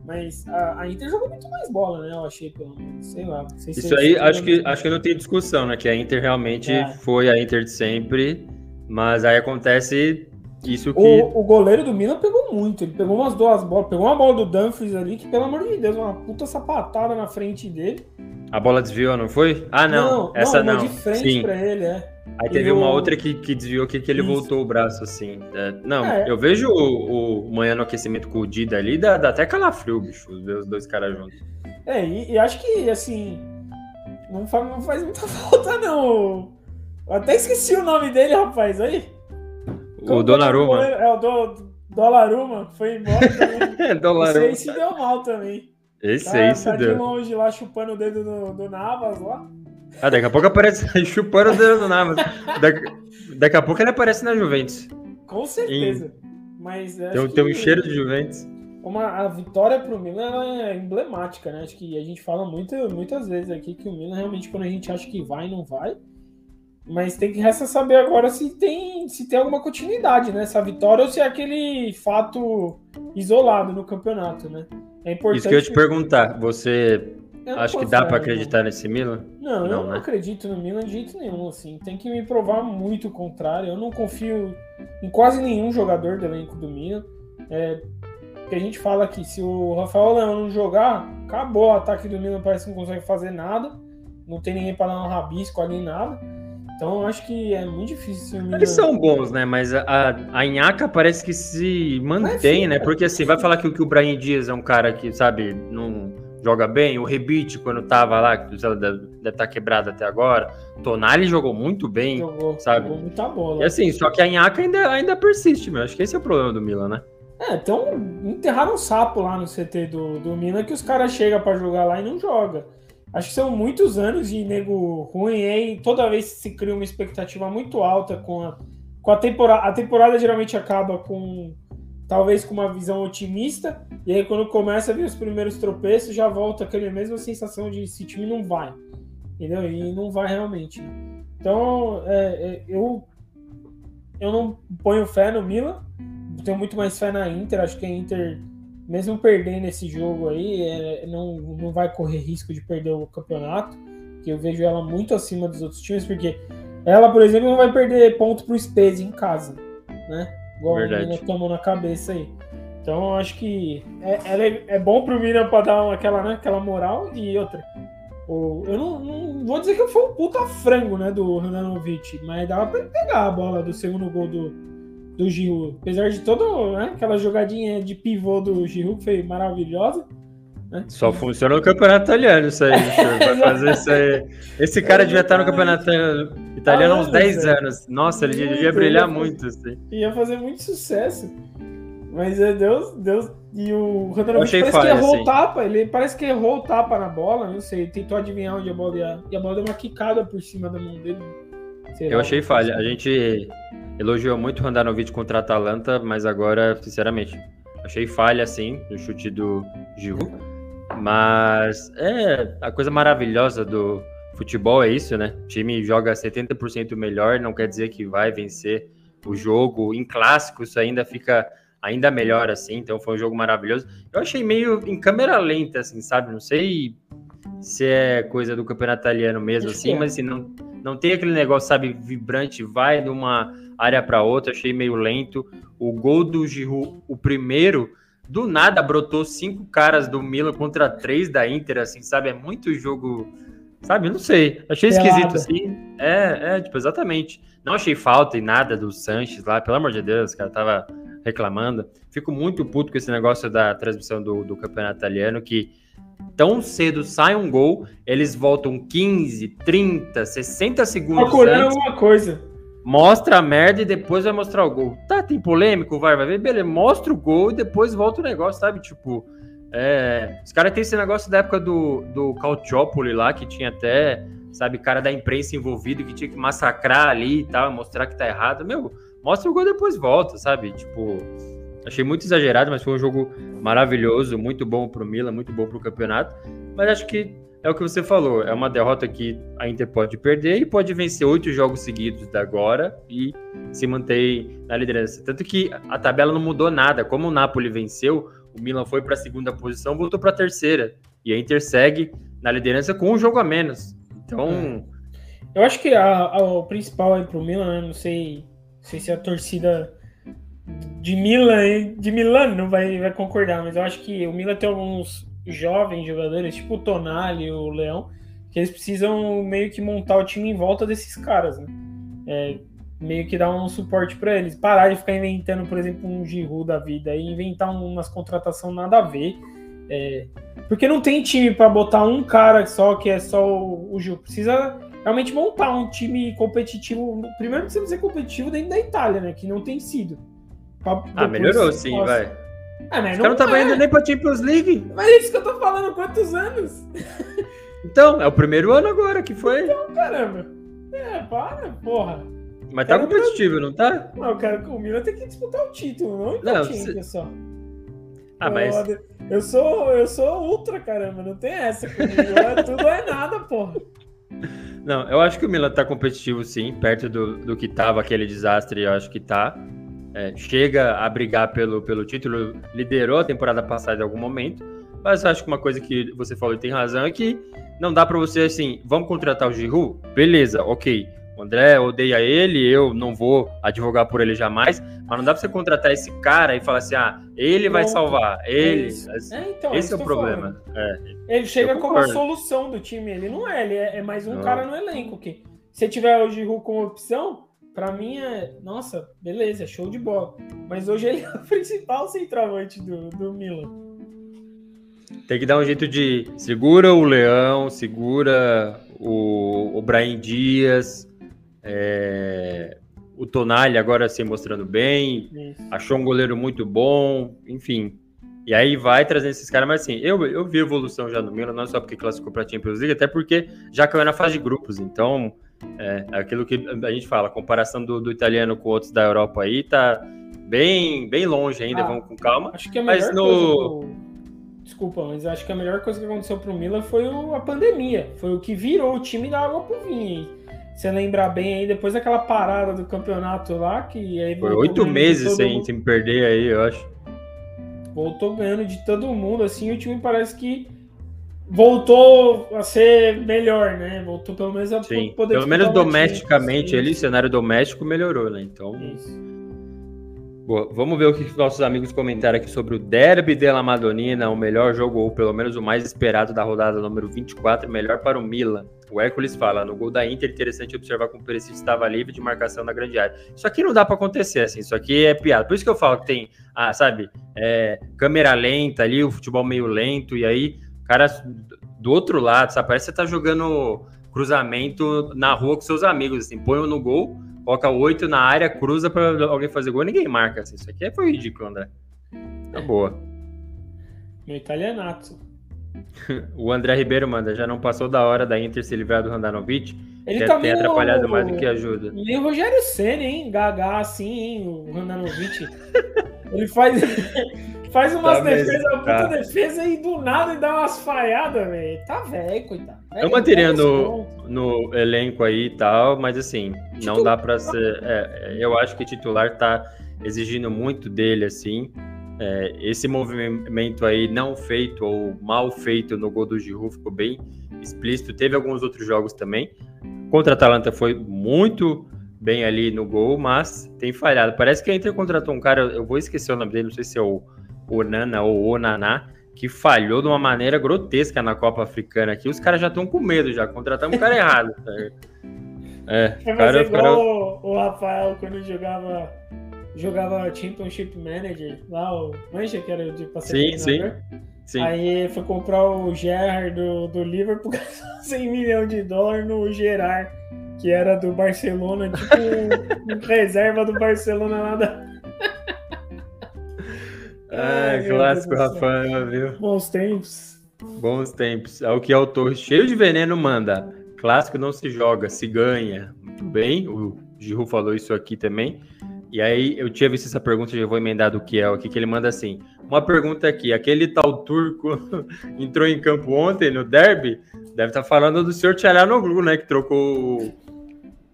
Mas a, a, Inter jogou muito mais bola, né? Eu achei, pelo menos. Sei lá. Sei Isso aí, acho que, acho que não tem discussão, né? Que a Inter realmente é. foi a Inter de sempre. Mas aí acontece isso que. O, o, goleiro do Milan pegou muito. Ele pegou umas duas bolas. Pegou uma bola do Dumfries ali, que, pelo amor de Deus, uma puta sapatada na frente dele. A bola desviou, não foi? Ah, não. não essa não. de frente Sim. pra ele, é. Aí teve uma outra que, que desviou que, que ele Isso. voltou o braço, assim. É, não, é. eu vejo o, o manhã no aquecimento com o Dida ali, dá, dá até calafrio, bicho, os dois caras juntos. É, e, e, acho que, assim, não faz, não faz muita falta, não. Eu até esqueci o nome dele, rapaz, aí. O Donnarumma. É, o do, Donnarumma, foi embora também. Donnarumma. Esse aí se deu mal também. Esse tá, aí se tá deu. de longe lá, chupando o dedo do, do Navas lá. Ah, daqui a pouco aparece chupando o dedo do Navas. Daqui, daqui a pouco ele aparece na Juventus. Com certeza. Em... Mas tem, tem um cheiro de Juventus. Uma, a vitória pro Milan é emblemática, né? Acho que a gente fala muito, muitas vezes aqui que o Milan realmente, quando a gente acha que vai, não vai. Mas tem que resta saber agora se tem, se tem alguma continuidade nessa vitória ou se é aquele fato isolado no campeonato, né? É importante. Isso que eu te perguntar. Você Acho que dá para acreditar nesse Milan? Não, não eu não né? acredito no Milan de jeito nenhum. Assim, tem que me provar muito o contrário. Eu não confio em quase nenhum jogador do elenco do Milan. É, que a gente fala que se o Rafael Leão não jogar, acabou o ataque do Milan, parece que não consegue fazer nada. Não tem ninguém para dar um rabisco ali, nada. Então eu acho que é muito difícil. Eles são bons, né? Mas a, a Inhaca parece que se mantém, né? Porque assim, vai falar que, que o Brian Dias é um cara que, sabe, não joga bem. O Rebite, quando tava lá, que deve estar tá quebrado até agora. Tonali jogou muito bem, jogou, sabe? Jogou muita bola. E assim, só que a Inhaca ainda, ainda persiste, meu. Acho que esse é o problema do Milan, né? É, então enterraram um sapo lá no CT do, do Milan que os caras chegam para jogar lá e não joga. Acho que são muitos anos de nego ruim e toda vez se cria uma expectativa muito alta com a, com a temporada. A temporada geralmente acaba com talvez com uma visão otimista, e aí quando começa a ver os primeiros tropeços, já volta aquela mesma sensação de esse time não vai, entendeu? E não vai realmente. Né? Então, é, é, eu, eu não ponho fé no Milan, tenho muito mais fé na Inter, acho que a Inter, mesmo perdendo esse jogo aí, é, não, não vai correr risco de perder o campeonato, que eu vejo ela muito acima dos outros times, porque ela, por exemplo, não vai perder ponto pro Spezia em casa, né? Igual Verdade. o tomou na cabeça aí. Então eu acho que é, é, é bom pro Milan pra dar aquela, né, aquela moral e outra. O, eu não, não, vou dizer que foi um puta frango, né, do Rananovic, mas dava pra ele pegar a bola do segundo gol do, do Giroud. Apesar de toda né, aquela jogadinha de pivô do Giroud que foi maravilhosa. Né? Só funciona no campeonato italiano isso aí. Vai fazer isso aí. Esse cara devia estar no campeonato italiano há uns 10 anos. Nossa, ele devia brilhar muito. Assim. Ia fazer muito sucesso. Mas é, Deus, Deus. E o Randanovic parece que errou assim. o tapa. Ele parece que errou o tapa na bola. Não sei. Tentou adivinhar onde a bola ia. E a bola deu uma quicada por cima da mão dele. Sei eu lá, achei falha. A gente elogiou muito o Randanovic contra a Atalanta, mas agora, sinceramente, achei falha, assim, no chute do Giroud. Mas é a coisa maravilhosa do futebol é isso, né? O time joga 70% melhor, não quer dizer que vai vencer o jogo. Em clássico, isso ainda fica ainda melhor, assim. Então foi um jogo maravilhoso. Eu achei meio em câmera lenta, assim, sabe? Não sei se é coisa do campeonato italiano mesmo, assim, é. mas assim, não, não tem aquele negócio, sabe, vibrante, vai de uma área para outra, achei meio lento. O gol do Giroud, o primeiro, do nada brotou cinco caras do Milan contra três da Inter, assim, sabe? É muito jogo, sabe? Não sei. Achei esquisito, assim. É, é, tipo, exatamente. Não achei falta em nada do Sanches lá, pelo amor de Deus, o cara tava reclamando. Fico muito puto com esse negócio da transmissão do, do campeonato italiano, que tão cedo sai um gol, eles voltam 15, 30, 60 segundos Procurando antes. alguma coisa mostra a merda e depois vai mostrar o gol. Tá, tem polêmico, vai, vai ver, beleza, mostra o gol e depois volta o negócio, sabe? Tipo, é, os caras têm esse negócio da época do, do Calciopoli lá, que tinha até, sabe, cara da imprensa envolvido que tinha que massacrar ali e tal, mostrar que tá errado. Meu, mostra o gol e depois volta, sabe? Tipo, achei muito exagerado, mas foi um jogo maravilhoso, muito bom pro Milan, muito bom pro campeonato. Mas acho que é o que você falou, é uma derrota que a Inter pode perder e pode vencer oito jogos seguidos da agora e se manter na liderança. Tanto que a tabela não mudou nada. Como o Napoli venceu, o Milan foi para a segunda posição, voltou para a terceira. E a Inter segue na liderança com um jogo a menos. Então. Eu acho que a, a, o principal aí pro Milan, né? não sei, não sei se a torcida de Milan, de Milan não vai, vai concordar, mas eu acho que o Milan tem alguns jovens jogadores, tipo o Tonali o Leão, que eles precisam meio que montar o time em volta desses caras, né? É, meio que dar um suporte para eles. Parar de ficar inventando, por exemplo, um Giroud da vida e inventar umas contratações nada a ver. É, porque não tem time para botar um cara só que é só o, o Gil. Precisa realmente montar um time competitivo. Primeiro precisa ser competitivo dentro da Itália, né? Que não tem sido. Pra, ah, melhorou sim, vai. Ah, mas não, não tava é. indo nem pra Champions League. Mas é isso que eu tô falando, quantos anos? Então, é o primeiro ano agora que foi. Então, caramba. É, para, porra. Mas tá competitivo, não tá? Não, eu quero que o Milan tem que disputar o título, não o não, Champions só. Ah, mas... Eu sou, eu sou ultra, caramba, não tem essa comigo. É tudo é nada, porra. Não, eu acho que o Milan tá competitivo sim, perto do, do que tava aquele desastre, eu acho que tá é, chega a brigar pelo, pelo título, liderou a temporada passada em algum momento, mas acho que uma coisa que você falou e tem razão é que não dá para você assim, vamos contratar o Giroud? Beleza, ok. O André odeia ele, eu não vou advogar por ele jamais, mas não dá pra você contratar esse cara e falar assim, ah, ele vai salvar, ele. É, então, esse é o problema. É. Ele chega como a solução do time, ele não é, ele é, é mais um não. cara no elenco que se tiver o Giroud como opção, para mim é, nossa, beleza, é show de bola. Mas hoje ele é o principal centroavante do, do Milan. Tem que dar um jeito de segura o Leão, segura o, o Brian Dias, é, o Tonali agora se mostrando bem, Isso. achou um goleiro muito bom, enfim. E aí vai trazendo esses caras, mas assim, eu, eu vi evolução já no Milan, não só porque classificou para Champions League, até porque já caiu na fase de grupos, então é, aquilo que a gente fala, a comparação do, do, italiano com outros da Europa aí tá bem, bem longe ainda, ah, vamos com calma. Acho que a melhor mas no... Coisa Desculpa, mas acho que a melhor coisa que aconteceu pro Milan foi o, a pandemia. Foi o que virou o time da água pro vinho. Você lembrar bem aí, depois daquela parada do campeonato lá, que aí Foi oito meses sem, sem perder aí, eu acho. Voltou ganhando de todo mundo, assim, o time parece que voltou a ser melhor, né? Voltou pelo menos a Sim, poder Pelo menos domesticamente ali, cenário doméstico melhorou, né? Então. Isso. Boa, vamos ver o que nossos amigos comentaram aqui sobre o Derby della Madonina, o melhor jogo, ou pelo menos o mais esperado da rodada número 24, melhor para o Milan. O Hércules fala, no gol da Inter, interessante observar como o Perisic estava livre de marcação na grande área. Isso aqui não dá para acontecer, assim, isso aqui é piada. Por isso que eu falo que tem, ah, sabe, é, câmera lenta ali, o futebol meio lento, e aí, cara, do outro lado, sabe, parece que você tá jogando cruzamento na rua com seus amigos, assim, põe no gol, coloca oito na área, cruza para alguém fazer gol, ninguém marca. Assim. Isso aqui foi ridículo, André. Tá boa. Meu italianato. o André Ribeiro manda, já não passou da hora da Inter se livrar do Randanovic? Ele tá tem atrapalhado mais do que ajuda. Nem o Rogério Senna, hein? Gagá assim, hein? O Randanovic. Ele faz, faz umas tá defesas, uma puta tá. defesa e do nada e dá umas falhadas, velho. Tá velho, coitado. Eu manteria no, no elenco aí e tal, mas assim, não dá para ser. É, eu acho que titular tá exigindo muito dele, assim. É, esse movimento aí não feito ou mal feito no gol do Giroud ficou bem explícito. Teve alguns outros jogos também. Contra a Atalanta foi muito bem ali no gol, mas tem falhado. Parece que a Inter contratou um cara, eu vou esquecer o nome dele, não sei se é o Onana ou Onaná, que falhou de uma maneira grotesca na Copa Africana aqui. Os caras já estão com medo, já contratamos o cara errado. É, é cara, igual cara... o Rafael quando jogava jogava Championship Manager, lá o Mancha, que era de sim, sim, sim. Aí foi comprar o Gerrard do, do Liverpool 100 milhões de dólares no Gerard, que era do Barcelona, tipo reserva do Barcelona lá da. Ah, clássico, Rafael, viu? Bons tempos. Bons tempos. É o que autor cheio de veneno manda. Clássico não se joga, se ganha. Muito bem, o Giru falou isso aqui também. E aí eu tinha visto essa pergunta, já vou emendar do Kiel aqui, que ele manda assim: uma pergunta aqui, aquele tal turco entrou em campo ontem no derby, deve estar tá falando do senhor Tcharanoglu, né? Que trocou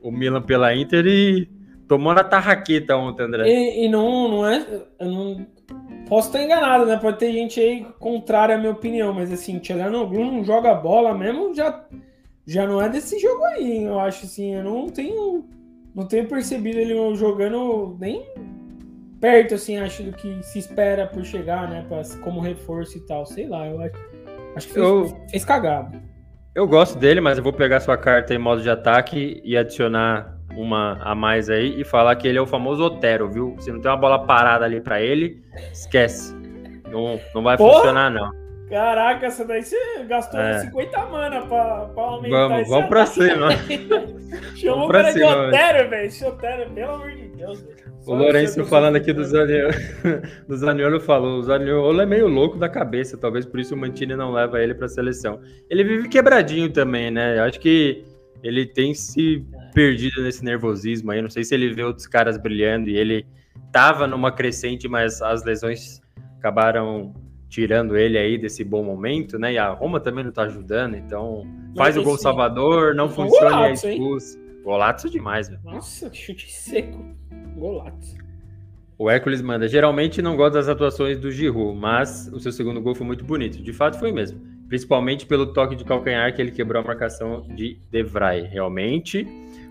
o Milan pela Inter e tomou na tarraqueta ontem, André. E, e não, não é. Eu não, Posso estar enganado, né? Pode ter gente aí contrária à minha opinião, mas assim, Tcharanoglu não joga bola mesmo, já, já não é desse jogo aí, eu acho assim, eu não tenho não tenho percebido ele jogando nem perto, assim, acho do que se espera por chegar, né, pra, como reforço e tal, sei lá, eu acho, acho que fez, eu, fez cagado. Eu gosto dele, mas eu vou pegar sua carta em modo de ataque e adicionar uma a mais aí e falar que ele é o famoso Otero, viu? Se não tem uma bola parada ali para ele, esquece. Não, não vai Porra! funcionar, não. Caraca, essa daí você gastou é. 50 mana pra, pra aumentar Vamos, vamos pra cima. Chamou o cara de Otero, velho. Esse Otero, pelo amor de Deus, O Lourenço falando aqui do Zaniolo, do Zaniolo falou, o Zaniolo é meio louco da cabeça, talvez por isso o Mantini não leva ele para a seleção. Ele vive quebradinho também, né? Eu acho que ele tem se perdido nesse nervosismo aí. Não sei se ele vê outros caras brilhando e ele tava numa crescente, mas as lesões acabaram tirando ele aí desse bom momento, né? E a Roma também não tá ajudando, então faz o gol salvador, não funciona e é expulso. Golaço demais, velho. Nossa, que chute seco. Golaço. O Hércules manda. Geralmente não gosto das atuações do Giroud, mas o seu segundo gol foi muito bonito. De fato, foi mesmo. Principalmente pelo toque de calcanhar que ele quebrou a marcação de Devray. Realmente,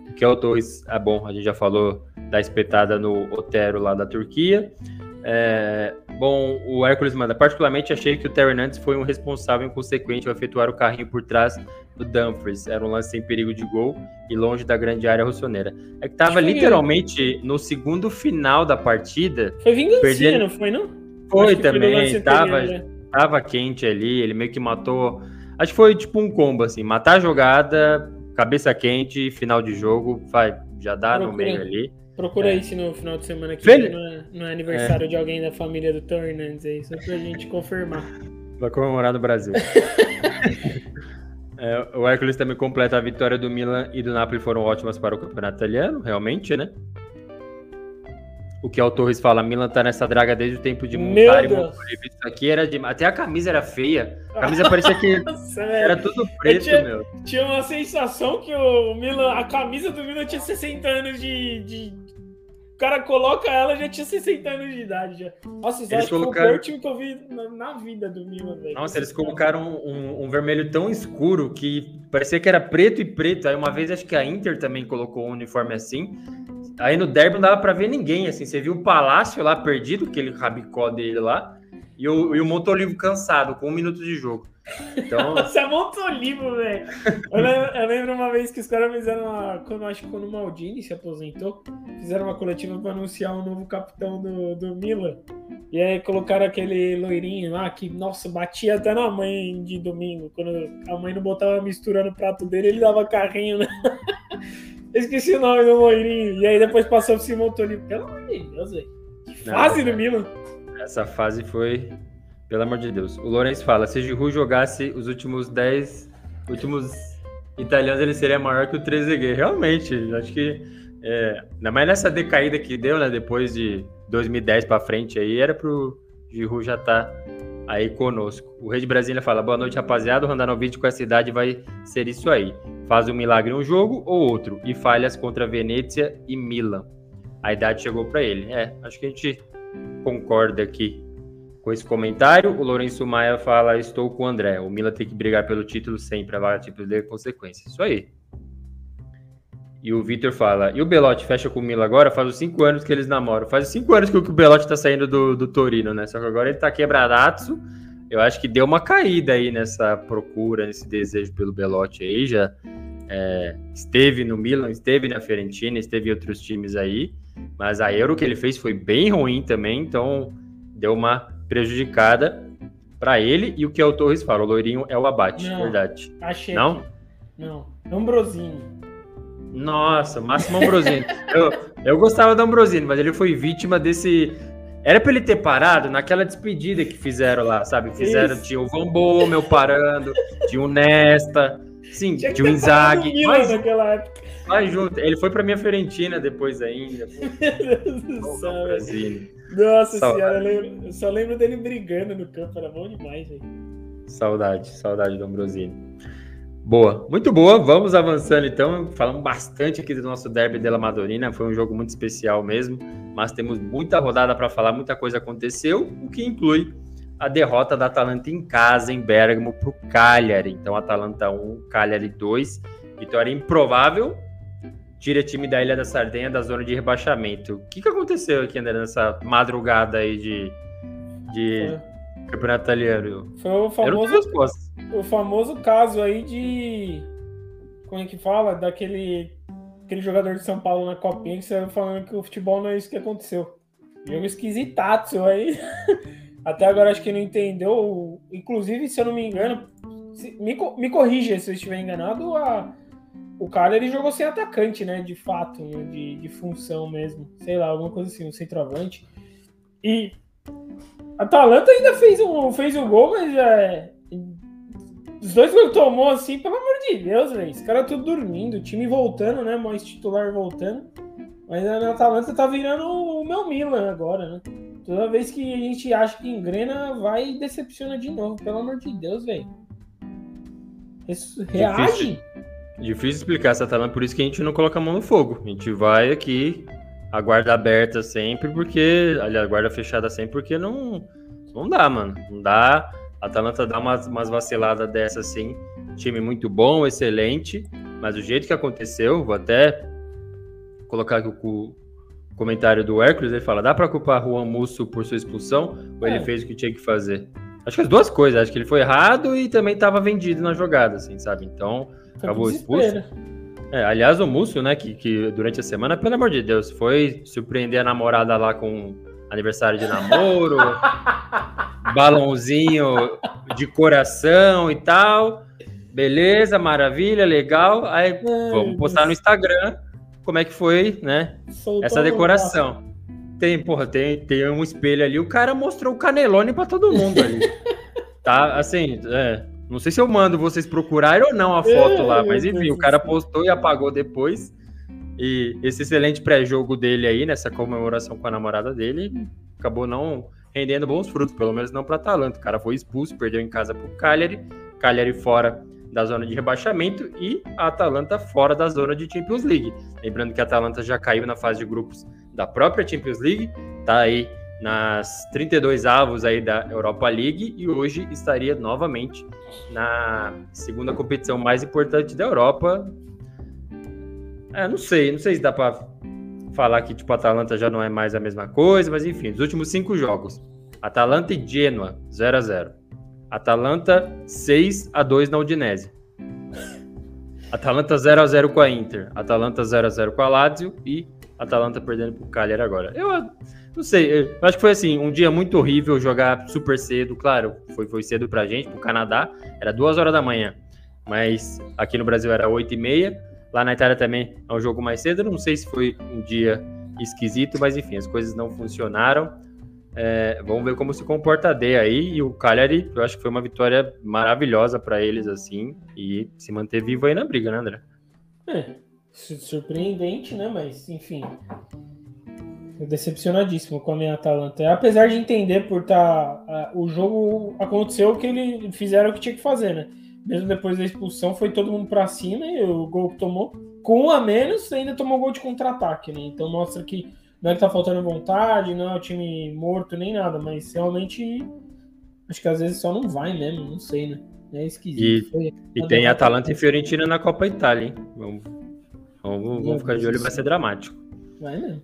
o que é o Torres é bom, a gente já falou da espetada no Otero lá da Turquia. É, bom, o Hércules manda. Particularmente achei que o Terry Nantes foi um responsável inconsequente ao efetuar o carrinho por trás do Dumfries. Era um lance sem perigo de gol e longe da grande área rossoneira. É que tava literalmente no segundo final da partida. Foi vingancinha, perdendo... não foi, não? Foi também. Foi tava, tava quente ali, ele meio que matou. Acho que foi tipo um combo, assim, matar a jogada, cabeça quente, final de jogo, vai, já dá Procura. no meio ali. Procura é. isso no final de semana aqui, Fel... não, é, não é aniversário é. de alguém da família do Tom Hernandes aí, só pra gente confirmar. Vai comemorar no Brasil. é, o Hércules também completa a vitória do Milan e do Napoli foram ótimas para o campeonato italiano, realmente, né? O que o Torres fala, Milan tá nessa draga desde o tempo de montar e Isso aqui era de. Até a camisa era feia. A camisa parecia que era tudo preto, tinha, meu. Tinha uma sensação que o Milan, a camisa do Milan tinha 60 anos de, de cara coloca ela já tinha 60 anos de idade. Já. Nossa, isso eles colocaram... foi o pior time que eu vi na, na vida do Milan, velho. Nossa, eles colocaram um, um, vermelho tão escuro que parecia que era preto e preto. Aí uma vez acho que a Inter também colocou um uniforme assim. Aí no derby não dava pra ver ninguém, assim. Você viu o Palácio lá perdido, aquele rabicó dele lá, e o, e o Montolivo cansado, com um minuto de jogo. Então... Você é Montolivo, velho. Eu, eu, lembro uma vez que os caras fizeram uma. Quando, acho que quando o Maldini se aposentou, fizeram uma coletiva para anunciar o um novo capitão do, do Milan. E aí colocaram aquele loirinho lá que, nossa, batia até na mãe de domingo. Quando a mãe não botava mistura no prato dele, ele dava carrinho, né? Esqueci o nome do loirinho. E aí depois passou pro Simão Tolivo. Pelo amor de Deus, velho. Que fase do Milan. Essa fase foi pelo amor de Deus. O Lourenço fala: se Giroud jogasse os últimos 10 últimos italianos, ele seria maior que o Trezeguet. Realmente, acho que. É, ainda mais nessa decaída que deu, né? Depois de 2010 para frente aí, era pro Giroud já estar tá aí conosco. O Rei de Brasília fala: boa noite, rapaziada. O Randanovic com essa idade vai ser isso aí. Faz um milagre um jogo ou outro e falhas contra Venezia e Milan. A idade chegou para ele. É, acho que a gente concorda aqui com esse comentário. O Lourenço Maia fala: Estou com o André. O Mila tem que brigar pelo título sempre, a título de consequência. Isso aí. E o Vitor fala: E o Belotti fecha com o Mila agora? Faz os cinco anos que eles namoram. Faz cinco anos que o Belotti tá saindo do, do Torino, né? Só que agora ele tá quebradaço. Eu acho que deu uma caída aí nessa procura, nesse desejo pelo Belotti aí. Já é, esteve no Milan, esteve na Fiorentina, esteve em outros times aí. Mas a Euro que ele fez foi bem ruim também, então deu uma prejudicada para ele e o que é o Torres fala, o loirinho é o abate, não, verdade. Achei. Não? Não, Ambrosini. Nossa, Máximo Ambrosini. eu, eu gostava do Ambrosini, mas ele foi vítima desse. Era pra ele ter parado naquela despedida que fizeram lá, sabe? Fizeram, Isso. tinha o Van Bommel parando, tinha o Nesta, sim, tinha, tinha o Inzaghi. Mas, naquela época. mas junto, ele foi pra minha Fiorentina depois ainda. Meu Deus do céu. Nossa saudade. senhora, eu, lembro, eu, só lembro dele brigando no campo, era bom demais, velho. Saudade, saudade do Ambrosini. Boa, muito boa. Vamos avançando então. Falamos bastante aqui do nosso derby della Madonina. Foi um jogo muito especial mesmo, mas temos muita rodada para falar, muita coisa aconteceu, o que inclui a derrota da Atalanta em casa, em Bergamo, para o Cagliari. Então, Atalanta 1, Cagliari 2. Vitória improvável, tira time da Ilha da Sardenha da zona de rebaixamento. O que, que aconteceu aqui, André, nessa madrugada aí de, de campeonato italiano? Foi o famoso, o famoso caso aí de. Como é que fala? Daquele aquele jogador de São Paulo na Copinha que saiu falando que o futebol não é isso que aconteceu. Jogo esquisitaço aí. Até agora acho que não entendeu. Inclusive, se eu não me engano, me, me corrija se eu estiver enganado, a, o cara ele jogou sem atacante, né? De fato, né, de, de função mesmo. Sei lá, alguma coisa assim, um centroavante. E Atalanta ainda fez um, fez um gol, mas é. Os dois gols tomou, assim, pelo amor de Deus, velho. Esse cara tudo dormindo, o time voltando, né? Mais titular voltando. Mas a Atalanta tá virando o meu Milan agora, né? Toda vez que a gente acha que engrena, vai e decepciona de novo. Pelo amor de Deus, velho. Reage. Difícil. Difícil explicar essa Atalanta, por isso que a gente não coloca a mão no fogo. A gente vai aqui, a guarda aberta sempre, porque. Aliás, a guarda fechada sempre, porque não. Não dá, mano. Não dá. A Atalanta dá umas, umas vaciladas dessa assim. Time muito bom, excelente. Mas o jeito que aconteceu, vou até colocar aqui o comentário do Hércules, ele fala: dá para culpar Juan Musso por sua expulsão? Ou é. ele fez o que tinha que fazer? Acho que as duas coisas, acho que ele foi errado e também estava vendido na jogada, assim, sabe? Então, acabou expulso. É, aliás, o Múcio, né, que, que durante a semana, pelo amor de Deus, foi surpreender a namorada lá com aniversário de namoro, balãozinho de coração e tal. Beleza, maravilha, legal. Aí Ai, vamos postar no Instagram como é que foi, né? Essa decoração. Tem, porra, tem, tem um espelho ali. O cara mostrou o canelone para todo mundo ali. tá, assim, é, não sei se eu mando vocês procurarem ou não a foto lá, mas enfim, o cara postou e apagou depois. E esse excelente pré-jogo dele aí, nessa comemoração com a namorada dele, acabou não rendendo bons frutos, pelo menos não para Atalanta. O cara foi expulso, perdeu em casa pro Cagliari, Cagliari fora da zona de rebaixamento e a Atalanta fora da zona de Champions League. Lembrando que a Atalanta já caiu na fase de grupos da própria Champions League, tá aí nas 32 avos aí da Europa League e hoje estaria novamente na segunda competição mais importante da Europa. É, não sei, não sei se dá para falar que tipo Atalanta já não é mais a mesma coisa, mas enfim, os últimos cinco jogos, Atalanta e Genoa 0 a 0. Atalanta 6 a 2 na Udinese. Atalanta 0 a 0 com a Inter. Atalanta 0 a 0 com a Lazio e Atalanta perdendo pro Cagliari agora. Eu não sei, eu acho que foi assim, um dia muito horrível jogar super cedo, claro, foi, foi cedo pra gente, pro Canadá, era duas horas da manhã, mas aqui no Brasil era 8 e meia, lá na Itália também é um jogo mais cedo, não sei se foi um dia esquisito, mas enfim, as coisas não funcionaram, é, vamos ver como se comporta a D aí. E o Cagliari, eu acho que foi uma vitória maravilhosa para eles, assim, e se manter vivo aí na briga, né, André? É, surpreendente, né? Mas, enfim. Decepcionadíssimo com a minha Atalanta. Apesar de entender por estar. Tá, o jogo aconteceu o que eles fizeram o que tinha que fazer, né? Mesmo depois da expulsão, foi todo mundo para cima e o gol que tomou, com um a menos, ainda tomou gol de contra-ataque, né? Então mostra que não é que tá faltando vontade, não é o time morto nem nada, mas realmente acho que às vezes só não vai mesmo, não sei, né? É esquisito. E, e tem Atalanta e Fiorentina na Copa Itália, hein? Vamos, vamos, vamos ficar de olho, vai ser dramático. Vai mesmo.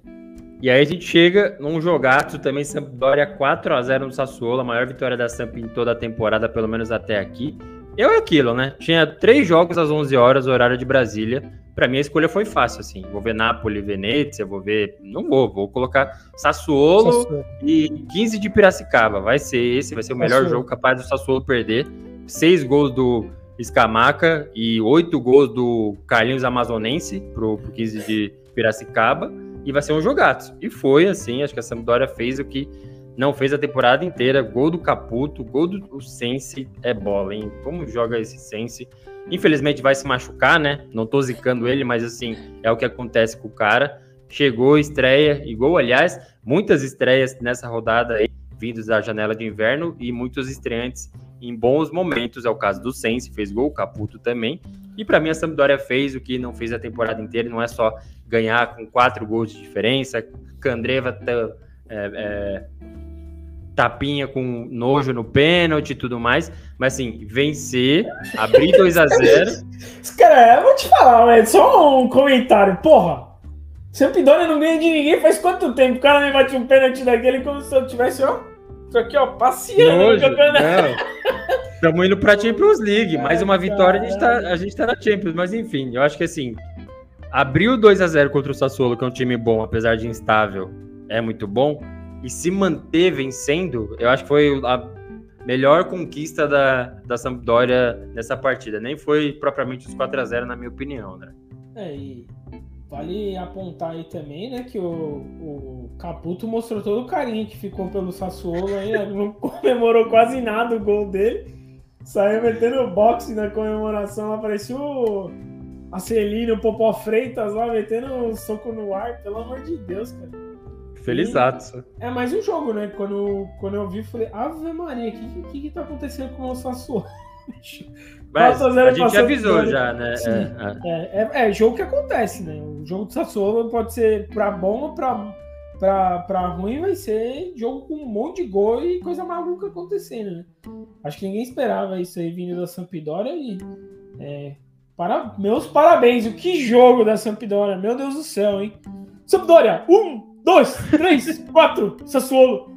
E aí a gente chega num jogaço também, Sampdoria 4 a 0 no Sassuolo, a maior vitória da Samp em toda a temporada, pelo menos até aqui. Eu é aquilo, né? Tinha três jogos às 11 horas, horário de Brasília. Para mim a escolha foi fácil, assim. Vou ver Napoli, Venezia, vou ver. Não vou, vou colocar Sassuolo, Sassuolo. e 15 de Piracicaba. Vai ser esse, vai ser o melhor Sassuolo. jogo capaz do Sassuolo perder. Seis gols do Escamaca e oito gols do Carlinhos Amazonense pro, pro 15 de Piracicaba. E vai ser um jogaço. E foi assim, acho que a Sampdoria fez o que não fez a temporada inteira. Gol do Caputo, gol do Sense é bola, hein? Como joga esse Sense? Infelizmente vai se machucar, né? Não tô zicando ele, mas assim, é o que acontece com o cara. Chegou, estreia e gol. Aliás, muitas estreias nessa rodada aí, vindos da janela de inverno e muitos estreantes em bons momentos. É o caso do Sense, fez gol, Caputo também. E para mim a Sampdoria fez o que não fez a temporada inteira, não é só ganhar com quatro gols de diferença. Candreva tá, é, é, tapinha com nojo no pênalti e tudo mais. Mas assim, vencer, abrir 2 a 0 Cara, eu vou te falar? Só um comentário. Porra, Sampdoria não ganha de ninguém faz quanto tempo? O cara me bate um pênalti daquele como se eu tivesse, ó. Isso aqui, ó, passeando no campeonato. Estamos indo pra Champions League. Mais uma vitória, a gente, tá, a gente tá na Champions. Mas enfim, eu acho que assim, abriu 2 a 0 contra o Sassuolo, que é um time bom, apesar de instável, é muito bom e se manter vencendo, eu acho que foi a melhor conquista da, da Sampdoria nessa partida. Nem foi propriamente os 4 a 0 na minha opinião, né? É, e vale apontar aí também, né, que o, o Caputo mostrou todo o carinho que ficou pelo Sassuolo aí, né? não comemorou quase nada o gol dele. Saiu metendo boxe na comemoração, apareceu a Celina, o Popó Freitas lá, metendo um soco no ar, pelo amor de Deus, cara. Felizato. É mais um jogo, né? Quando, quando eu vi, falei, Ave Maria, o que, que, que tá acontecendo com o Sassuolo? Mas a gente avisou já, né? É, é, é, é, jogo que acontece, né? O jogo do Sassuolo pode ser pra bom ou pra, pra, pra ruim, vai ser jogo com um monte de gol e coisa maluca acontecendo, né? Acho que ninguém esperava isso aí vindo da Sampdoria e é, para, meus parabéns, o que jogo da Sampdoria, meu Deus do céu, hein? Sampdoria, um, dois, três, quatro, Sassuolo,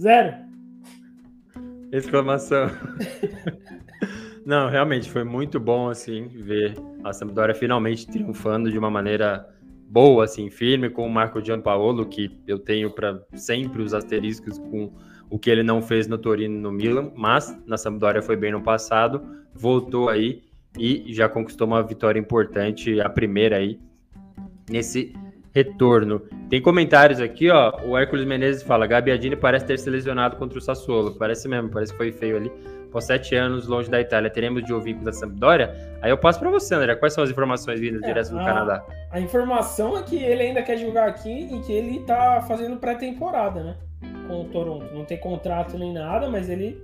zero. Exclamação. Não, realmente foi muito bom assim ver a Sampdoria finalmente triunfando de uma maneira boa, assim, firme, com o Marco Giampaolo, que eu tenho para sempre os asteriscos com o que ele não fez no Torino e no Milan, mas na Sampdoria foi bem no passado, voltou aí e já conquistou uma vitória importante, a primeira aí, nesse retorno. Tem comentários aqui, ó. O Hércules Menezes fala: Gabiadini parece ter se lesionado contra o Sassuolo. Parece mesmo, parece que foi feio ali. Após sete anos longe da Itália, teremos de ouvir da Sampdoria? Aí eu passo para você, André. Quais são as informações vindas é, direto do a, Canadá? A informação é que ele ainda quer jogar aqui e que ele tá fazendo pré-temporada, né? Com o Toronto. Não tem contrato nem nada, mas ele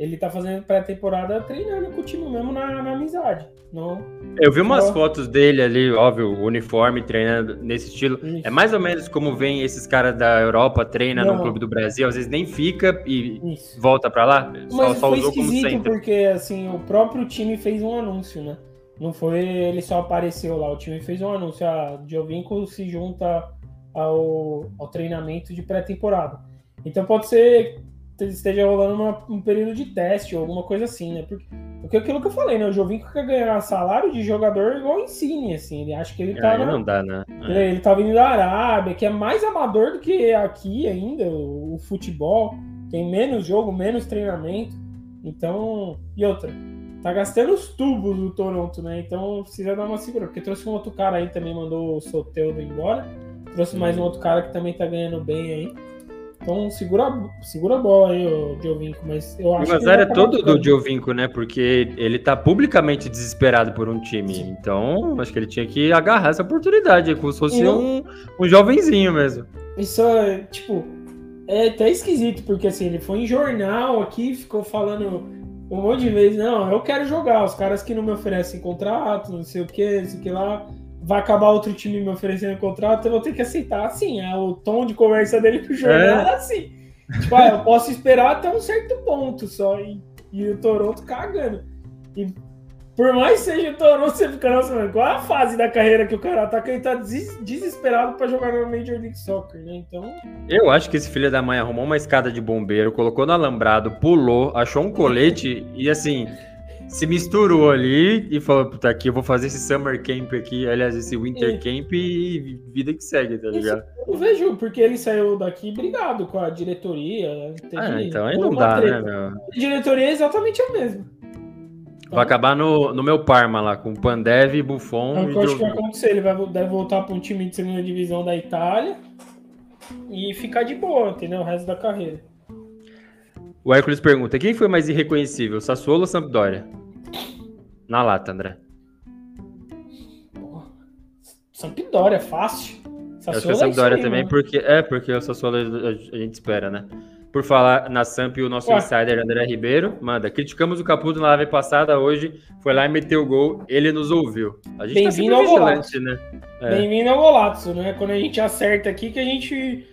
ele tá fazendo pré-temporada treinando com o time mesmo na, na amizade. Não, eu vi umas só... fotos dele ali, óbvio, uniforme, treinando nesse estilo. Isso. É mais ou menos como vem esses caras da Europa, treina Não. no clube do Brasil, às vezes nem fica e Isso. volta para lá. Mas só, só foi usou esquisito como porque assim, o próprio time fez um anúncio, né? Não foi ele só apareceu lá, o time fez um anúncio, a Giovinco se junta ao, ao treinamento de pré-temporada. Então pode ser esteja rolando uma, um período de teste ou alguma coisa assim, né? Porque, porque aquilo que eu falei, né? O Jovinko quer ganhar salário de jogador igual Insigne, assim. Ele acha que ele tá. É, não dá, né? Ele, é. ele tá vindo da Arábia, que é mais amador do que aqui ainda, o, o futebol. Tem menos jogo, menos treinamento. Então. E outra. Tá gastando os tubos do Toronto, né? Então precisa dar uma segura. Porque trouxe um outro cara aí também, mandou o Soteldo embora. Trouxe mais um outro cara que também tá ganhando bem aí. Então segura, segura a bola aí, o Giovinco, mas eu acho o azar é todo do Giovinco, né? Porque ele tá publicamente desesperado por um time. Sim. Então, acho que ele tinha que agarrar essa oportunidade, como se fosse um, um jovenzinho mesmo. Isso é, tipo, é até esquisito, porque assim, ele foi em jornal aqui, ficou falando um monte de vezes, não, eu quero jogar, os caras que não me oferecem contrato, não sei o que, não sei o que lá vai acabar outro time me oferecendo contrato, eu vou ter que aceitar. Assim, é o tom de conversa dele com o jornal é assim. Tipo, ah, eu posso esperar até um certo ponto só. E, e o Toronto cagando. E por mais seja o Toronto, você fica, nossa, mano, qual é a fase da carreira que o cara tá? Que ele tá des desesperado para jogar na Major League Soccer, né? Então. Eu acho que esse filho da mãe arrumou uma escada de bombeiro, colocou no alambrado, pulou, achou um colete e assim se misturou ali e falou, puta, aqui eu vou fazer esse summer camp aqui, aliás, esse winter e... camp e vida que segue, tá ligado? eu vejo, porque ele saiu daqui brigado com a diretoria. Ah, então aí não dá, treta. né, meu? A diretoria é exatamente a mesma. Então, vai acabar no, no meu Parma lá, com Pandev, Buffon é e eu acho que vai acontecer, ele vai, deve voltar para um time de segunda divisão da Itália e ficar de boa, entendeu? O resto da carreira. O Hércules pergunta: quem foi mais irreconhecível, Sassuolo ou Sampdoria? Na lata, André. Sampdoria, é fácil. Sassuolo Eu acho que a Sampdoria é também, porque, é, porque o Sassuolo a, gente espera, né? Por falar na Samp, o nosso Ué. insider André Ribeiro manda. Criticamos o Caputo na live passada, hoje foi lá e meteu o gol, ele nos ouviu. A gente tá Bem-vindo tá ao Golato. Né? É. Bem-vindo ao Golato, né? Quando a gente acerta aqui que a gente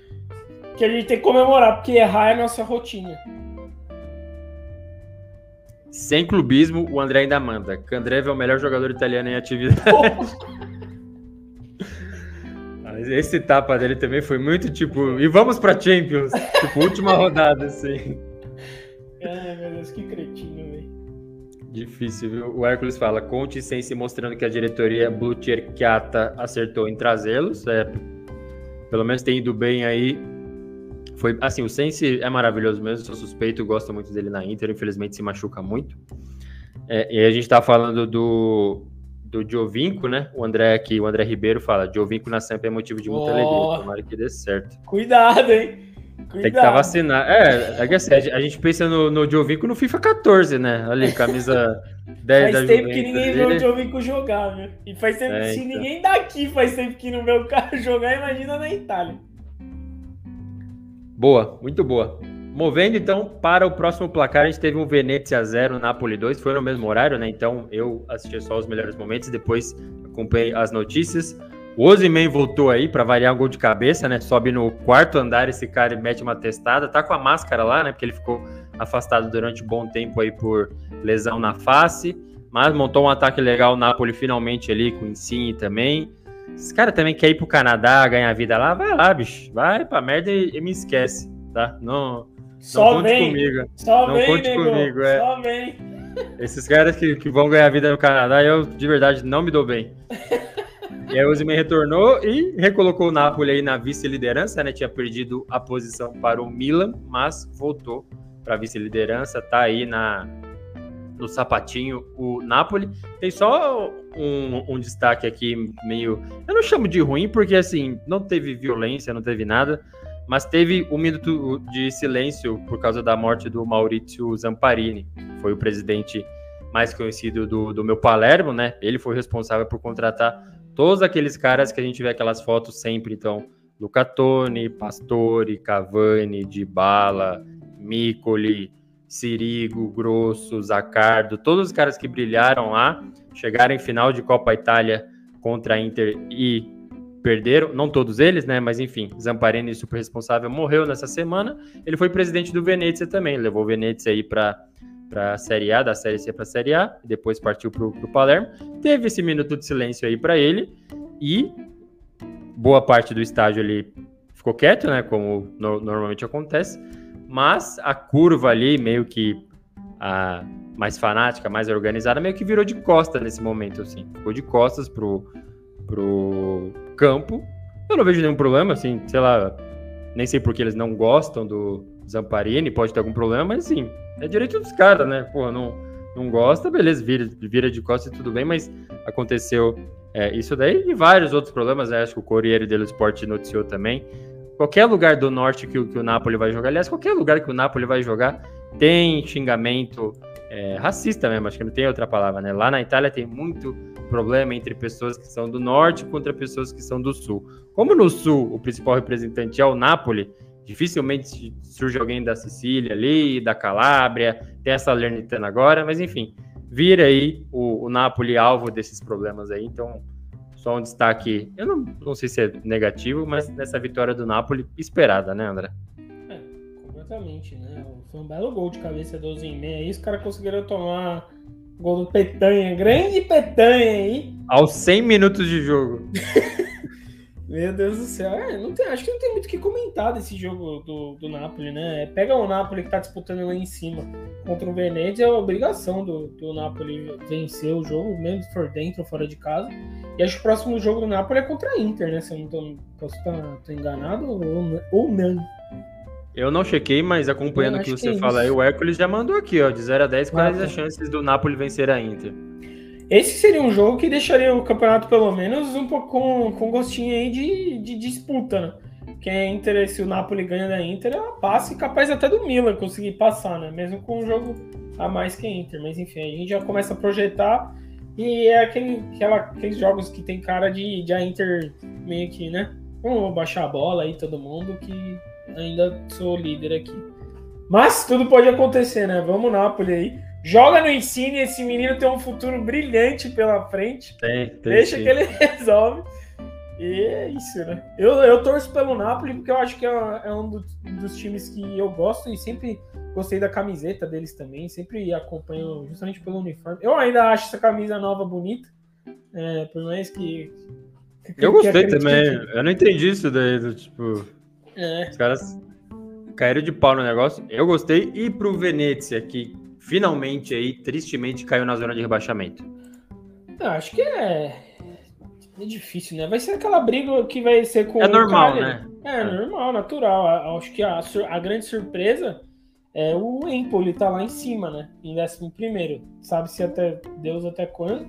que a gente tem que comemorar, porque errar é nossa rotina. Sem clubismo, o André ainda manda. Candreva é o melhor jogador italiano em atividade. Esse tapa dele também foi muito tipo. E vamos pra Champions. tipo, última rodada, assim. Ai, meu Deus, que cretino, velho. Difícil, viu? O Hércules fala: Conte sem se mostrando que a diretoria Blucherchiata acertou em trazê-los. É, pelo menos tem ido bem aí foi assim, o Sense é maravilhoso mesmo, sou suspeito, gosto muito dele na Inter, infelizmente se machuca muito. É, e a gente tá falando do, do Giovinco, né? O André aqui, o André Ribeiro fala, Giovinco na Sampa é motivo de muita oh, alegria, tomara que dê certo. Cuidado, hein? Cuidado. Tem que estar tá vacinado. É, é que assim, a gente pensa no, no Giovinco no FIFA 14, né? Ali, camisa 10 faz da tempo que ninguém vê o Giovinco jogar, né? E faz tempo, é, se então. ninguém daqui faz tempo que não vê o cara jogar, imagina na Itália. Boa, muito boa. Movendo então para o próximo placar, a gente teve um Venezia 0, Napoli 2, foi no mesmo horário, né? Então eu assisti só os melhores momentos, depois acompanhei as notícias. O Ozyman voltou aí para variar um gol de cabeça, né? Sobe no quarto andar esse cara e mete uma testada, tá com a máscara lá, né? Porque ele ficou afastado durante um bom tempo aí por lesão na face, mas montou um ataque legal o Napoli finalmente ali com o Insigne também. Esse cara também quer ir pro Canadá, ganhar vida lá, vai lá, bicho. Vai pra merda e, e me esquece, tá? Não, só não vem. conte comigo. Só não vem, conte nego. comigo, é. Só vem. Esses caras que, que vão ganhar vida no Canadá, eu de verdade não me dou bem. e aí o Osimhen retornou e recolocou o Napoli aí na vice-liderança, né? Tinha perdido a posição para o Milan, mas voltou para a vice-liderança, tá aí na no sapatinho o Napoli. Tem só um, um, destaque aqui meio, eu não chamo de ruim porque assim, não teve violência, não teve nada, mas teve um minuto de silêncio por causa da morte do Maurizio Zamparini, foi o presidente mais conhecido do, do meu Palermo, né? Ele foi responsável por contratar todos aqueles caras que a gente vê aquelas fotos sempre, então, Luca Toni, Pastore, Cavani, Dybala, Micoli, Sirigo, Grosso, Zacardo, todos os caras que brilharam lá, chegaram em final de Copa Itália contra a Inter e perderam, não todos eles, né? Mas enfim, Zamparini, super responsável, morreu nessa semana. Ele foi presidente do Venezia também, levou o Venezia aí para para a Série A, da Série C para a Série A, depois partiu para o Palermo. Teve esse minuto de silêncio aí para ele e boa parte do estádio ali ficou quieto, né? Como no, normalmente acontece, mas a curva ali, meio que a mais fanática, mais organizada, meio que virou de costa nesse momento, assim. Ficou de costas pro, pro campo. Eu não vejo nenhum problema, assim, sei lá, nem sei porque eles não gostam do Zamparini, pode ter algum problema, mas sim, é direito dos caras, né? Pô, não, não gosta, beleza, vira, vira de costas e tudo bem, mas aconteceu é, isso daí e vários outros problemas, né? acho que o Corriere dello Sport noticiou também. Qualquer lugar do norte que, que o Napoli vai jogar, aliás, qualquer lugar que o Napoli vai jogar, tem xingamento é, racista mesmo, acho que não tem outra palavra, né? Lá na Itália tem muito problema entre pessoas que são do norte contra pessoas que são do sul. Como no sul o principal representante é o Napoli, dificilmente surge alguém da Sicília ali, da Calábria, tem essa Lernitana agora, mas enfim, vira aí o, o Napoli alvo desses problemas aí, então só um destaque, eu não, não sei se é negativo, mas nessa vitória do Napoli, esperada, né, André? É, completamente, né? Foi um belo gol de cabeça 12 em meia aí, os caras conseguiram tomar Gol do Petanha, grande Petanha aí. Aos 100 minutos de jogo. Meu Deus do céu. É, não tem, acho que não tem muito o que comentar desse jogo do, do Napoli, né? Pega o Napoli que tá disputando lá em cima contra o Venezia, é obrigação do, do Napoli vencer o jogo, mesmo se for dentro ou fora de casa. E acho que o próximo jogo do Napoli é contra a Inter, né? Se eu não tô, posso estar enganado ou, ou não. Eu não chequei, mas acompanhando o que você que é fala aí, o Hércules já mandou aqui, ó, de 0 a 10, quais as chances do Napoli vencer a Inter? Esse seria um jogo que deixaria o campeonato, pelo menos, um pouco com, com gostinho aí de, de disputa, né? Quem é Inter, se o Napoli ganha da Inter, ela passa e capaz até do Milan conseguir passar, né? Mesmo com um jogo a mais que a Inter. Mas enfim, a gente já começa a projetar e é aquele, aquela, aqueles jogos que tem cara de, de a Inter meio que, né? Vamos baixar a bola aí, todo mundo, que ainda sou líder aqui. Mas tudo pode acontecer, né? Vamos Napoli aí. Joga no Insigne, esse menino tem um futuro brilhante pela frente. Tem, tem Deixa sim. que ele resolve. E é isso, né? Eu, eu torço pelo Napoli porque eu acho que é, é um do, dos times que eu gosto e sempre gostei da camiseta deles também. Sempre acompanho justamente pelo uniforme. Eu ainda acho essa camisa nova bonita. É, por mais que. que eu gostei também. Que... Eu não entendi isso daí, do, tipo. É. Os caras caíram de pau no negócio. Eu gostei. E pro Venezia, que finalmente aí, tristemente, caiu na zona de rebaixamento. Eu acho que é. É difícil, né? Vai ser aquela briga que vai ser com. É normal, né? É, é, normal, natural. Acho que a, a grande surpresa é o Empoli tá lá em cima, né? Em décimo primeiro. Sabe-se até Deus até quando.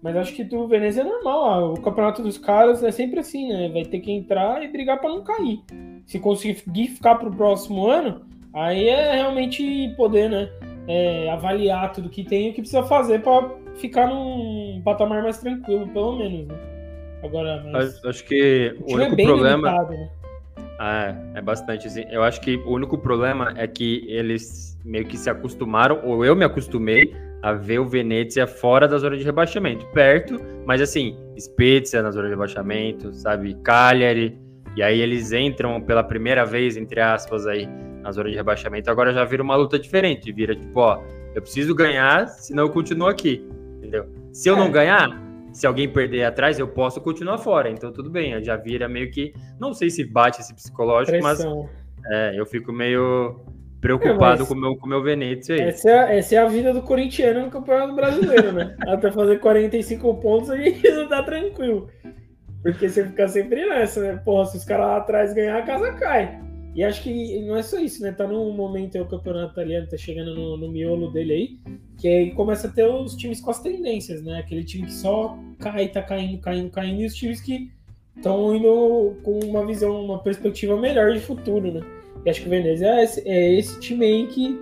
Mas acho que do Venezia é normal. O campeonato dos caras é sempre assim, né? Vai ter que entrar e brigar para não cair. Se conseguir ficar para o próximo ano, aí é realmente poder, né? É, avaliar tudo que tem e o que precisa fazer para ficar num patamar mais tranquilo, pelo menos, né? Agora, mas... acho que o, o é único é problema. Limitado, né? Ah, é bastante assim. Eu acho que o único problema é que eles meio que se acostumaram, ou eu me acostumei a ver o Venezia fora da zona de rebaixamento, perto, mas assim, Spezia na zona de rebaixamento, sabe, Cagliari, e aí eles entram pela primeira vez, entre aspas, aí, na zona de rebaixamento, agora já vira uma luta diferente, vira tipo, ó, eu preciso ganhar, senão eu continuo aqui, entendeu? Se eu é. não ganhar, se alguém perder atrás, eu posso continuar fora, então tudo bem, já vira meio que, não sei se bate esse psicológico, Pressão. mas é, eu fico meio preocupado é, com meu, o com meu Venezia aí. Essa é, essa é a vida do corintiano no Campeonato Brasileiro, né? Até fazer 45 pontos a gente não tá tranquilo. Porque você fica sempre nessa, né? Porra, se os caras lá atrás ganhar, a casa cai. E acho que não é só isso, né? Tá num momento aí, o campeonato italiano tá chegando no, no miolo dele aí, que aí começa a ter os times com as tendências, né? Aquele time que só cai, tá caindo, caindo, caindo, e os times que estão indo com uma visão, uma perspectiva melhor de futuro, né? E acho que o Venezia é esse, é esse time aí que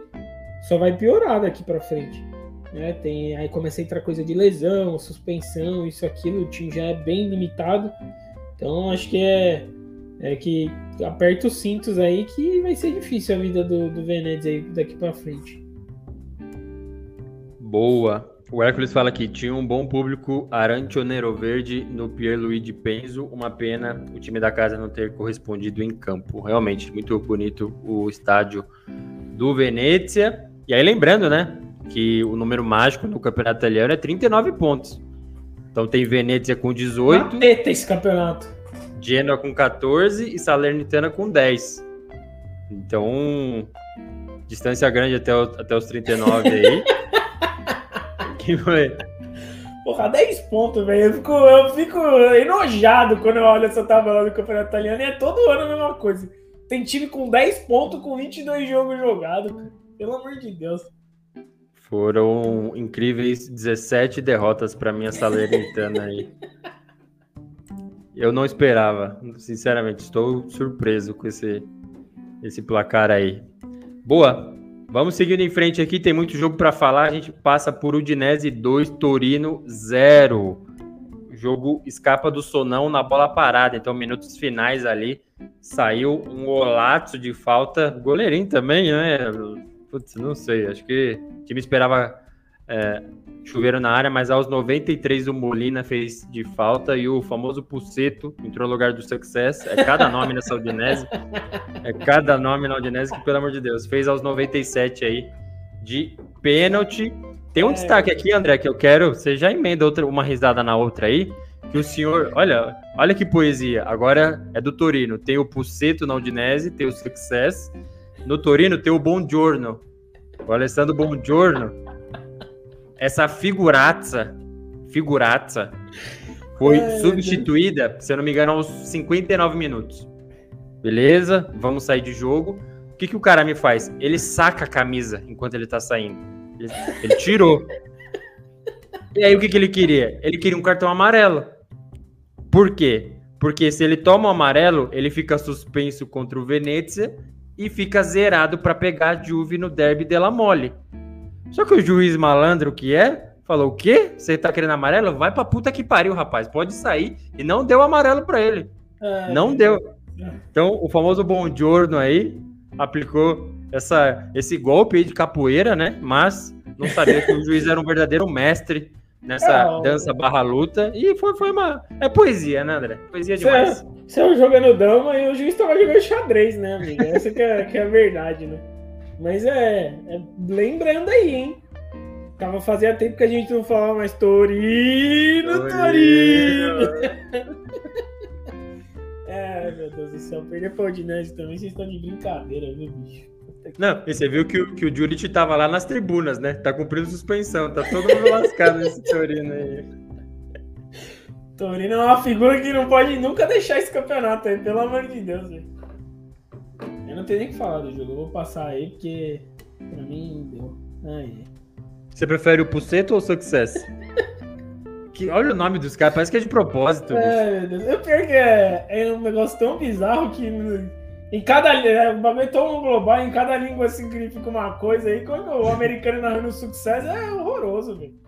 só vai piorar daqui para frente. Né? Tem, aí começa a entrar coisa de lesão, suspensão, isso, aquilo, o time já é bem limitado. Então acho que é, é que aperta os cintos aí que vai ser difícil a vida do, do Venezia aí daqui para frente. Boa. O Hércules fala que tinha um bom público Arantionero Verde no Pierluigi Penzo. Uma pena o time da casa não ter correspondido em campo. Realmente, muito bonito o estádio do Venezia. E aí, lembrando, né, que o número mágico no campeonato italiano é 39 pontos. Então tem Venezia com 18. Mateta esse campeonato. Genoa com 14 e Salernitana com 10. Então, distância grande até, o, até os 39 aí. que foi? Porra, 10 pontos, velho. Eu fico, eu fico enojado quando eu olho essa tabela do Campeonato Italiano e é todo ano a mesma coisa. Tem time com 10 pontos com 22 jogos jogados, cara. Pelo amor de Deus. Foram incríveis 17 derrotas para minha Salernitana aí. Eu não esperava, sinceramente, estou surpreso com esse, esse placar aí. Boa, Vamos seguindo em frente aqui, tem muito jogo para falar. A gente passa por Udinese 2, Torino 0. O jogo escapa do sonão na bola parada, então minutos finais ali. Saiu um olato de falta. Goleirinho também, né? Putz, não sei, acho que o time esperava é, chuveiro na área, mas aos 93 o Molina fez de falta e o famoso Puceto entrou no lugar do Success. É cada nome nessa Udinese. É cada nome na Udinese que, pelo amor de Deus, fez aos 97 aí de pênalti. Tem um é, destaque aqui, André, que eu quero. Você já emenda outra, uma risada na outra aí. Que o senhor. Olha, olha que poesia. Agora é do Torino. Tem o Puceto na Udinese, tem o Success. No Torino tem o Buongiorno. O Alessandro Buongiorno essa figurazza, figurazza foi Ai, substituída, se eu não me engano, aos 59 minutos. Beleza? Vamos sair de jogo. O que, que o cara me faz? Ele saca a camisa enquanto ele tá saindo. Ele, ele tirou. e aí o que, que ele queria? Ele queria um cartão amarelo. Por quê? Porque se ele toma o amarelo, ele fica suspenso contra o Venezia e fica zerado para pegar a Juve no derby della Mole. Só que o juiz malandro que é, falou: o quê? Você tá querendo amarelo? Vai pra puta que pariu, rapaz. Pode sair. E não deu amarelo para ele. É, não deu. Então, o famoso bom giorno aí aplicou essa, esse golpe aí de capoeira, né? Mas não sabia que o juiz era um verdadeiro mestre nessa é, dança barra luta. E foi, foi uma. É poesia, né, André? Poesia demais. Você é jogando dama e o juiz tava jogando xadrez, né, amiga? Essa que é, que é a verdade, né? Mas é, é, Lembrando aí, hein? Tava fazia tempo que a gente não falava mais Torino, Torino! é, meu Deus do céu, perder pra Odinese também, vocês estão de brincadeira, viu, bicho? Não, e você viu que o, que o Juric tava lá nas tribunas, né? Tá cumprindo suspensão, tá todo mundo lascado nesse Torino aí. Torino é uma figura que não pode nunca deixar esse campeonato aí, pelo amor de Deus, velho. Eu não tenho nem que falar do jogo, eu vou passar aí porque pra mim deu. Aí. Você prefere o Puceto ou o Success? que, olha o nome dos caras, parece que é de propósito. É, meu Deus. Eu pior que é, é um negócio tão bizarro que em cada é, o bagulho é tão global, em cada língua significa uma coisa aí. Quando o americano narrando Success é horroroso, velho.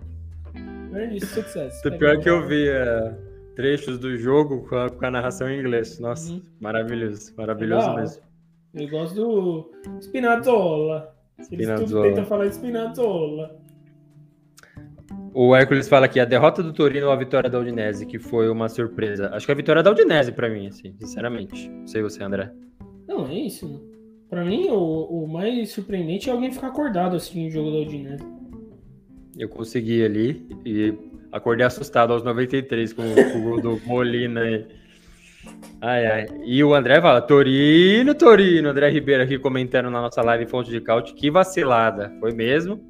É isso, Success. O pior que eu vi é, trechos do jogo com a, com a narração em inglês. Nossa, uhum. maravilhoso, maravilhoso Legal. mesmo. Eu gosto do Spinazzola. Spinazzola. Eles tudo tentam falar Spinazzola. O Hércules fala que a derrota do Torino ou a vitória da Udinese, que foi uma surpresa. Acho que a vitória da Udinese para mim, assim, sinceramente. Não sei você, André. Não, é isso. Para mim, o, o, mais surpreendente é alguém ficar acordado assim no jogo da Udinese. Eu consegui ali e acordei assustado aos 93 com, com o gol do Molina. Ai, ai. E o André fala, Torino, Torino. André Ribeiro aqui comentando na nossa live Fonte de Caute. Que vacilada. Foi mesmo.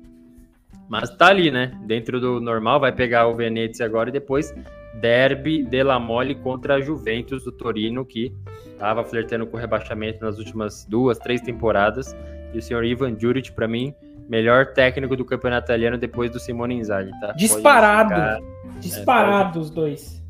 Mas tá ali, né? Dentro do normal, vai pegar o Venezia agora e depois derby della Mole contra a Juventus do Torino, que estava flertando com rebaixamento nas últimas duas, três temporadas. E o senhor Ivan Juric, para mim, melhor técnico do campeonato italiano depois do Simone Inzaghi, tá? Disparado. Disparado é, os dois.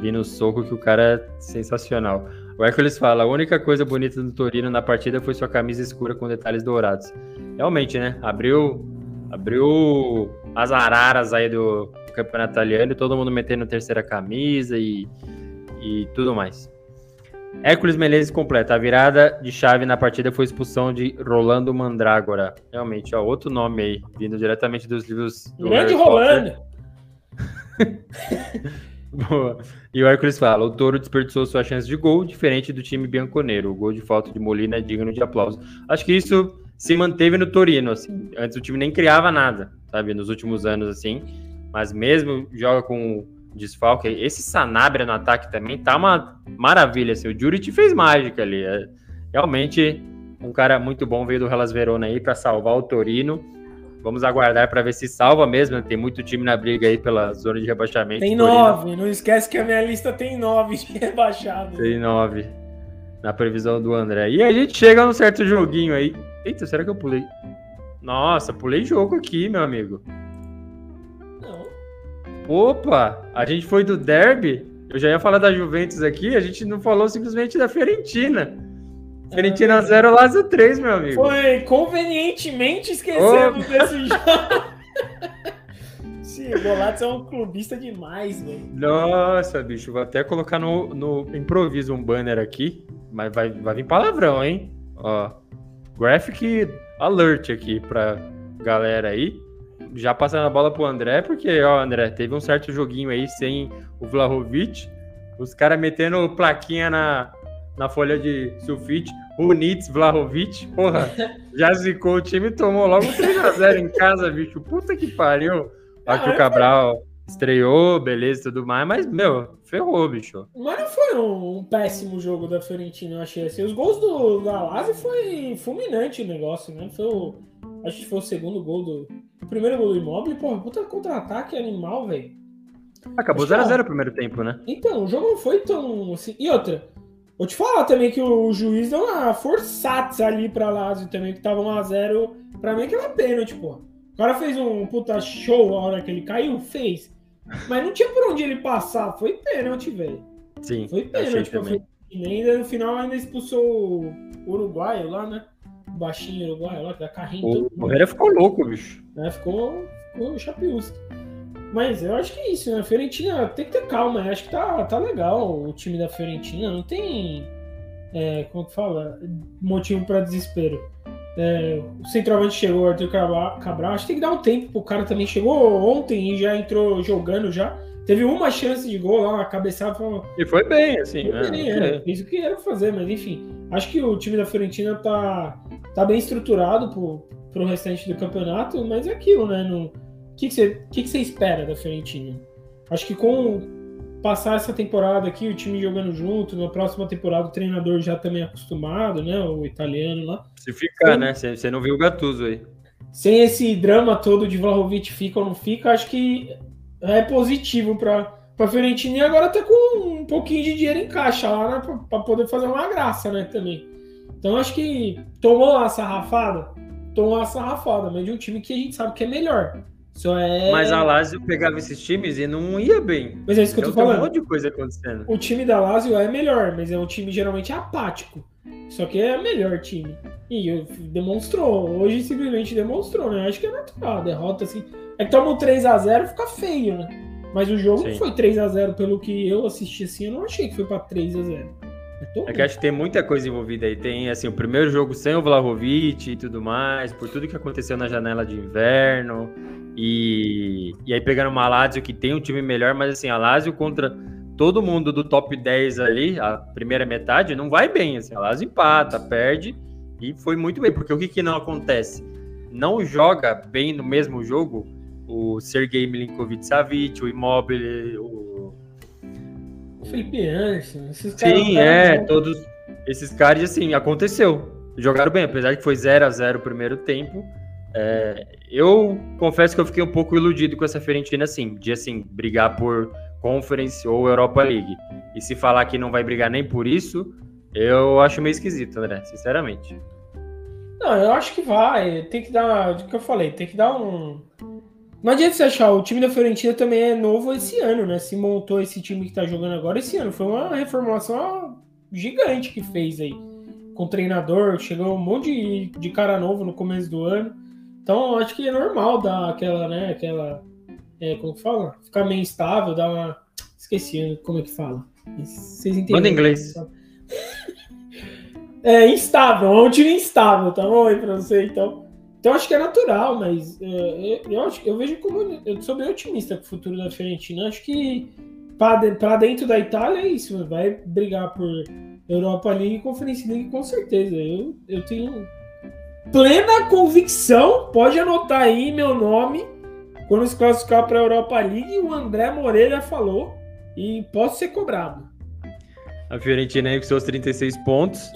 Vi no soco que o cara é sensacional. O Hércules fala: a única coisa bonita do Torino na partida foi sua camisa escura com detalhes dourados. Realmente, né? Abriu, abriu as araras aí do campeonato italiano e todo mundo metendo terceira camisa e, e tudo mais. Hércules Menezes completa. A virada de chave na partida foi a expulsão de Rolando Mandrágora. Realmente, ó, outro nome aí, vindo diretamente dos livros do Grande Rolando! Boa. E o Hércules fala: o Toro desperdiçou sua chance de gol, diferente do time bianconeiro. O gol de falta de Molina é digno de aplauso. Acho que isso se manteve no Torino, assim. Antes o time nem criava nada, sabe? Nos últimos anos, assim. Mas mesmo joga com desfalque. Esse Sanabria no ataque também tá uma maravilha. Assim. O Juric fez mágica ali. É realmente um cara muito bom veio do Hellas Verona aí para salvar o Torino. Vamos aguardar para ver se salva mesmo. Tem muito time na briga aí pela zona de rebaixamento. Tem nove. Não esquece que a minha lista tem nove de rebaixado. Tem nove. Na previsão do André. E a gente chega num certo joguinho aí. Eita, será que eu pulei? Nossa, pulei jogo aqui, meu amigo. Opa, a gente foi do derby. Eu já ia falar da Juventus aqui, a gente não falou simplesmente da Fiorentina. Fiorentina 0, Lazio 3, meu amigo. Foi convenientemente esquecemos desse jogo. Sim, o Golatos é um clubista demais, velho. Nossa, bicho, vou até colocar no, no improviso um banner aqui, mas vai, vai vir palavrão, hein? Ó, graphic alert aqui pra galera aí já passando a bola pro André, porque, ó, André, teve um certo joguinho aí sem o Vlahovic, os caras metendo plaquinha na, na folha de sulfite, Units, Vlahovic, porra, já zicou o time tomou logo 3x0 em casa, bicho, puta que pariu. Aqui o Cabral estreou, beleza e tudo mais, mas, meu, ferrou, bicho. Mas não foi um, um, péssimo jogo da Fiorentina, eu achei assim. Os gols do, da Lazio foi fulminante o negócio, né? Foi o, acho que foi o segundo gol do, o primeiro gol do Immobile, porra, puta contra-ataque animal, velho. Acabou 0x0 o primeiro tempo, né? Então, o jogo não foi tão assim. E outra, vou te falar também que o juiz deu uma forçada ali pra Lazio também, que tava 1x0. Pra mim, aquela pênalti, pô. O cara fez um puta show a hora que ele caiu, fez. Mas não tinha por onde ele passar. Foi pênalti, velho. Sim. Foi pênalti. Também. E ainda no final ainda expulsou o uruguaio lá, né? Baixinho uruguaio lá, que dá carrinho. O Correia ficou louco, bicho. Né? Ficou, ficou. Mas eu acho que é isso, né? A Fiorentina tem que ter calma, né? Acho que tá, tá legal o time da Fiorentina. Não tem, é, como que fala, motivo para desespero. É, o centroavante chegou, o Arthur Cabral. Acho que tem que dar um tempo pro cara também. Chegou ontem e já entrou jogando já. Teve uma chance de gol lá, uma cabeçada. Falou, e foi bem, assim. Foi bem, é, é. Fez o que era fazer, mas enfim. Acho que o time da Fiorentina tá, tá bem estruturado pro, pro restante do campeonato, mas é aquilo, né? O que, que, você, que, que você espera da Fiorentina? Acho que com passar essa temporada aqui, o time jogando junto, na próxima temporada o treinador já também acostumado, né? O italiano lá. Se ficar, Sem... né? Você não viu o Gattuso aí. Sem esse drama todo de Vlahovic fica ou não fica, acho que é positivo para a Fiorentina e agora tá com um pouquinho de dinheiro em caixa lá, né? Para poder fazer uma graça, né? Também. Então acho que tomou a sarrafada, tomou a sarrafada, mas de um time que a gente sabe que é melhor. Só é... Mas a Lazio pegava esses times e não ia bem. Mas é isso que eu tô falando. Tem um monte de coisa acontecendo. O time da Lazio é melhor, mas é um time geralmente apático. Só que é o melhor time. E demonstrou. Hoje simplesmente demonstrou, né? Acho que é natural. A derrota assim. É que toma um 3x0 fica feio, né? Mas o jogo Sim. não foi 3x0 pelo que eu assisti assim. Eu não achei que foi pra 3x0. É que acho que tem muita coisa envolvida aí. Tem, assim, o primeiro jogo sem o Vlahovic e tudo mais, por tudo que aconteceu na janela de inverno. E, e aí pegando uma Lazio que tem um time melhor, mas assim, a Lazio contra todo mundo do top 10 ali, a primeira metade, não vai bem. Assim, a Lazio empata, perde e foi muito bem. Porque o que, que não acontece? Não joga bem no mesmo jogo o Sergei Milinkovic-Savic, o Immobile, o Felipe Anderson, esses caras. Sim, é, todos esses caras, assim, aconteceu. Jogaram bem, apesar que foi 0 a 0 o primeiro tempo. É, eu confesso que eu fiquei um pouco iludido com essa Fiorentina, assim, de assim, brigar por Conference ou Europa League. E se falar que não vai brigar nem por isso, eu acho meio esquisito, André, sinceramente. Não, eu acho que vai. Tem que dar. O que eu falei, tem que dar um. Não adianta você achar, o time da Fiorentina também é novo esse ano, né? Se montou esse time que tá jogando agora esse ano. Foi uma reformulação gigante que fez aí. Com o treinador, chegou um monte de, de cara novo no começo do ano. Então, acho que é normal dar aquela, né? Aquela. É, como que fala? Ficar meio instável, dar uma. Esqueci como é que fala. Vocês entendem? Manda inglês. É instável, é um time instável, tá bom aí pra você, então. Então acho que é natural, mas é, eu, acho, eu vejo como. Eu sou bem otimista com o futuro da Fiorentina. Acho que para dentro da Itália é isso, vai brigar por Europa League e League com certeza. Eu, eu tenho plena convicção, pode anotar aí meu nome quando se classificar para a Europa League. O André Moreira falou e posso ser cobrado. A Fiorentina aí com seus 36 pontos.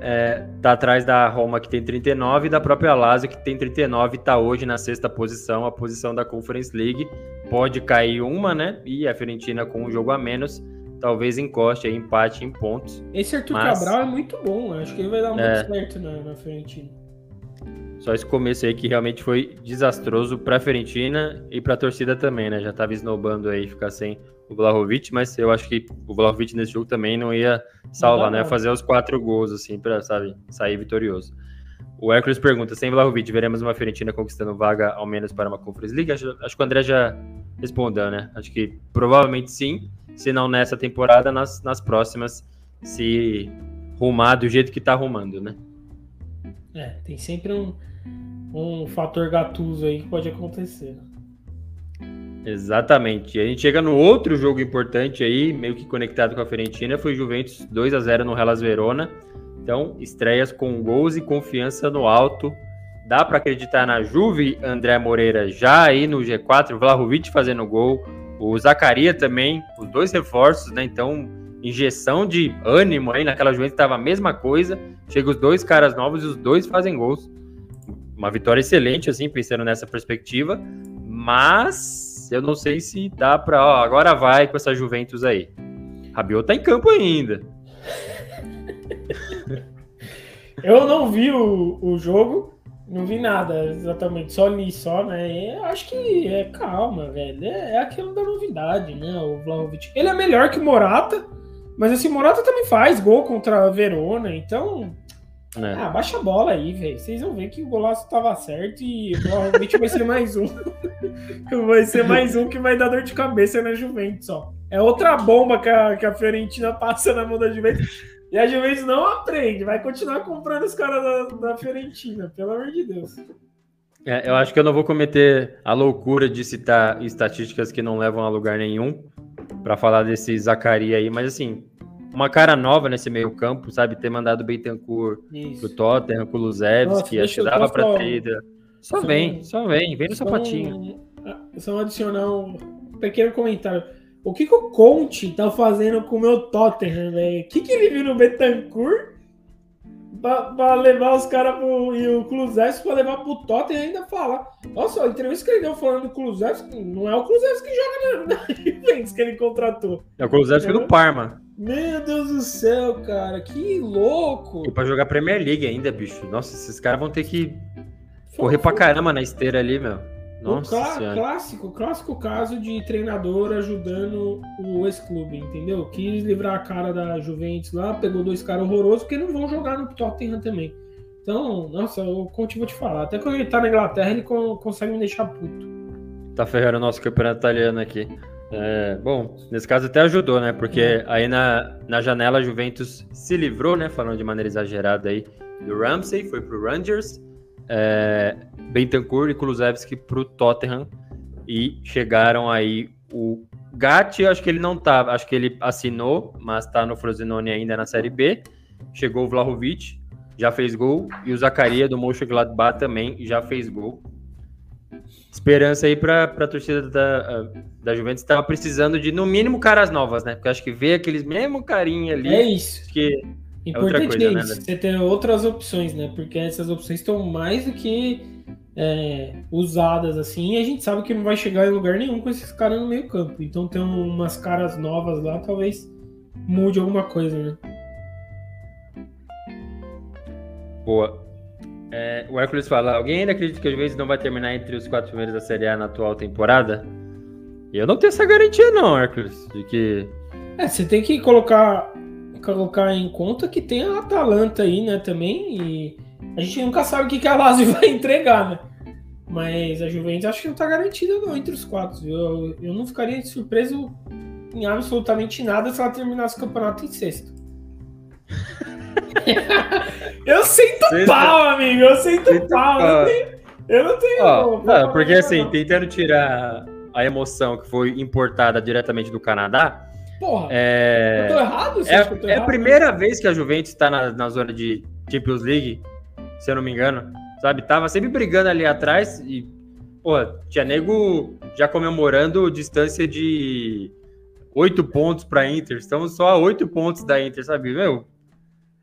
É, tá atrás da Roma, que tem 39, e da própria Lazio, que tem 39, está hoje na sexta posição, a posição da Conference League. Pode cair uma, né? E a Fiorentina com um jogo a menos, talvez encoste aí, empate em pontos. Esse Arthur mas... Cabral é muito bom, acho que ele vai dar muito é... certo na, na Fiorentina. Só esse começo aí que realmente foi desastroso para a Fiorentina e para a torcida também, né? Já estava esnobando aí ficar sem o Vlahovic, mas eu acho que o Vlahovic nesse jogo também não ia salvar, não, ia fazer os quatro gols, assim, para sabe, sair vitorioso. O Hércules pergunta: sem Vlahovic, veremos uma Fiorentina conquistando vaga ao menos para uma Conference League? Acho, acho que o André já respondeu, né? Acho que provavelmente sim, se não nessa temporada, nas, nas próximas, se rumar do jeito que tá arrumando, né? É, tem sempre um, um fator gatuso aí que pode acontecer. Né? Exatamente. A gente chega no outro jogo importante aí, meio que conectado com a Fiorentina, foi Juventus 2 a 0 no Hellas Verona. Então, estreias com gols e confiança no alto. Dá para acreditar na Juve, André Moreira já aí no G4, Vlahovic fazendo gol, o Zacaria também, os dois reforços, né? Então, injeção de ânimo aí naquela Juventus estava a mesma coisa. Chega os dois caras novos e os dois fazem gols. Uma vitória excelente, assim, pensando nessa perspectiva. Mas eu não sei se dá para, agora vai com essa Juventus aí. Rabiot tá em campo ainda. eu não vi o, o jogo, não vi nada exatamente, só li só, né? Eu acho que é calma, velho. É, é aquilo da novidade, né? O Vlahovic. Ele é melhor que o Morata, mas esse Morata também faz gol contra a Verona, então é. Ah, baixa a bola aí, velho. Vocês vão ver que o golaço tava certo e provavelmente vai ser mais um. vai ser mais um que vai dar dor de cabeça na Juventus, ó. É outra bomba que a, que a Fiorentina passa na mão da Juventus. E a Juventus não aprende, vai continuar comprando os caras da, da Fiorentina, pelo amor de Deus. É, eu acho que eu não vou cometer a loucura de citar estatísticas que não levam a lugar nenhum para falar desse Zacaria aí, mas assim, uma cara nova nesse meio campo, sabe? Ter mandado o Betancourt Isso. pro Tottenham com o Luzevski, acho que dava pra ter ido. Só, vem, só vem, vem no sapatinho. Um, só adicionar um pequeno comentário. O que, que o Conte tá fazendo com o meu Tottenham, velho? O que, que ele viu no Betancourt pra, levar os caras e o Kulusevski pra levar pro Tottenham e ainda falar. Nossa, a entrevista que ele deu falando do Kulusevski, não é o Kulusevski que joga na Juventus que ele contratou. É o Kulusevski do Parma. Meu Deus do céu, cara, que louco! E pra jogar Premier League ainda, bicho. Nossa, esses caras vão ter que correr pra caramba na esteira ali, meu. Nossa o clássico, clássico caso de treinador ajudando o ex-clube, entendeu? Quis livrar a cara da Juventus lá, pegou dois caras horrorosos, porque não vão jogar no Tottenham também. Então, nossa, eu Conte vou te falar. Até quando ele tá na Inglaterra, ele consegue me deixar puto. Tá ferrando o nosso campeonato italiano aqui. É, bom, nesse caso até ajudou, né? Porque é. aí na, na janela a Juventus se livrou, né? Falando de maneira exagerada aí, do Ramsey, foi pro Rangers. É, Bentancur e Kulusevski pro Tottenham. E chegaram aí o Gatti, acho que ele não tá, acho que ele assinou, mas tá no Frosinone ainda na Série B. Chegou o Vlahovic, já fez gol. E o Zacaria do Mönchengladbach também já fez gol esperança aí para a torcida da, da Juventus estava precisando de, no mínimo, caras novas, né? Porque acho que ver aqueles mesmo carinha ali. É isso. Que Importante é, coisa, é isso, né? você ter outras opções, né? Porque essas opções estão mais do que é, usadas assim, e a gente sabe que não vai chegar em lugar nenhum com esses caras no meio campo. Então tem umas caras novas lá, talvez mude alguma coisa, né? Boa. É, o Hércules fala: alguém ainda acredita que a Juventus não vai terminar entre os quatro primeiros da Série A na atual temporada? Eu não tenho essa garantia, não, Hércules, de que. É, você tem que colocar, colocar em conta que tem a Atalanta aí, né, também, e a gente nunca sabe o que, que a Lazio vai entregar, né? Mas a Juventus acho que não tá garantida não entre os quatro. Eu, eu não ficaria surpreso em absolutamente nada se ela terminasse o campeonato em sexto. eu sinto Sexta. pau, amigo. Eu sinto Sexta pau. Eu não tenho. Eu não tenho oh, não, porque assim, não. tentando tirar a emoção que foi importada diretamente do Canadá. Porra, é... eu tô errado? é, é errado? a primeira vez que a Juventus está na, na zona de Champions League se eu não me engano. Sabe? Tava sempre brigando ali atrás e, pô, tinha nego já comemorando distância de oito pontos para Inter. Estamos só a oito pontos da Inter, sabe? Meu,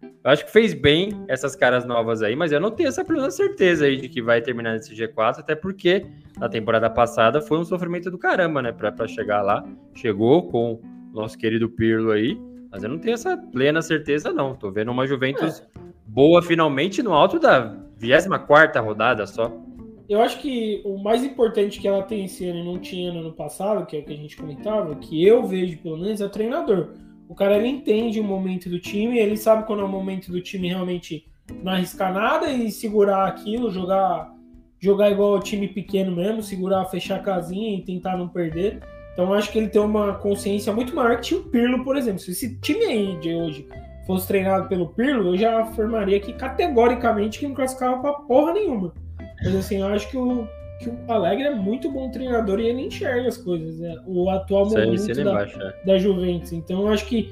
eu acho que fez bem essas caras novas aí, mas eu não tenho essa plena certeza aí de que vai terminar nesse G4, até porque na temporada passada foi um sofrimento do caramba, né? Pra, chegar lá. Chegou com nosso querido Pirlo aí, mas eu não tenho essa plena certeza, não. Tô vendo uma Juventus é boa finalmente no alto da 24 rodada só. Eu acho que o mais importante que ela tem esse ano e não tinha no ano passado, que é o que a gente comentava, que eu vejo pelo menos, é o treinador. O cara ele entende o momento do time, ele sabe quando é o momento do time realmente não arriscar nada e segurar aquilo, jogar jogar igual o time pequeno mesmo, segurar, fechar a casinha e tentar não perder. Então acho que ele tem uma consciência muito maior que o Pirlo, por exemplo. Se esse time aí de hoje fosse treinado pelo Pirlo, eu já afirmaria que categoricamente que não classificava pra porra nenhuma. Mas assim, eu acho que o, que o Alegre é muito bom treinador e ele enxerga as coisas. Né? O atual momento da, embaixo, é. da Juventus. Então eu acho que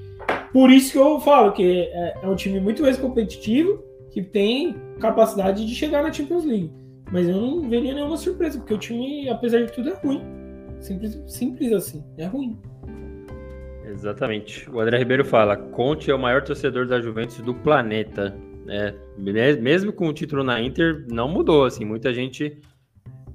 por isso que eu falo que é, é um time muito mais competitivo, que tem capacidade de chegar na Champions League. Mas eu não veria nenhuma surpresa, porque o time, apesar de tudo, é ruim. Simples, simples assim, é ruim. Exatamente. O André Ribeiro fala: Conte é o maior torcedor da Juventus do planeta. É, mesmo com o título na Inter, não mudou. Assim, muita gente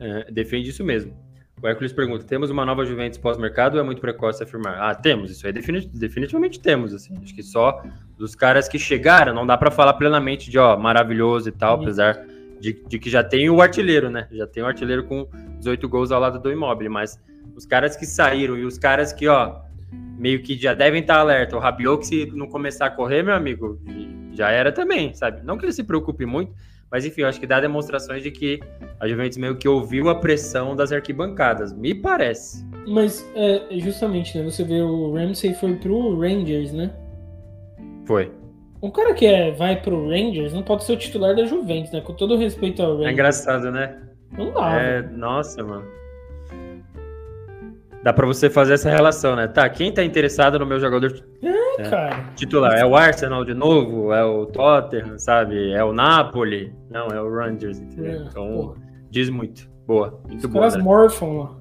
é, defende isso mesmo. O Hércules pergunta: temos uma nova Juventus pós-mercado ou é muito precoce afirmar? Ah, temos, isso aí definitivamente temos. Assim, acho que só dos caras que chegaram, não dá para falar plenamente de ó, maravilhoso e tal, uhum. apesar de, de, que já tem o artilheiro, né? Já tem o artilheiro com 18 gols ao lado do imóvel, mas os caras que saíram e os caras que, ó, meio que já devem estar alerta. O Rabiot, que se não começar a correr, meu amigo, já era também, sabe? Não que ele se preocupe muito, mas enfim, eu acho que dá demonstrações de que a Juventus meio que ouviu a pressão das arquibancadas, me parece. Mas, é, justamente, né? Você vê o Ramsey foi pro Rangers, né? Foi. Um cara que é, vai pro Rangers não pode ser o titular da Juventus, né? Com todo respeito ao Rangers. É engraçado, né? Não dá. É, nossa, mano dá para você fazer essa relação, né? Tá, quem tá interessado no meu jogador é, é, titular? É o Arsenal de novo? É o Tottenham, sabe? É o Napoli? Não, é o Rangers, entendeu? É, então, porra. diz muito. Boa, muito Os boa. Morfam lá.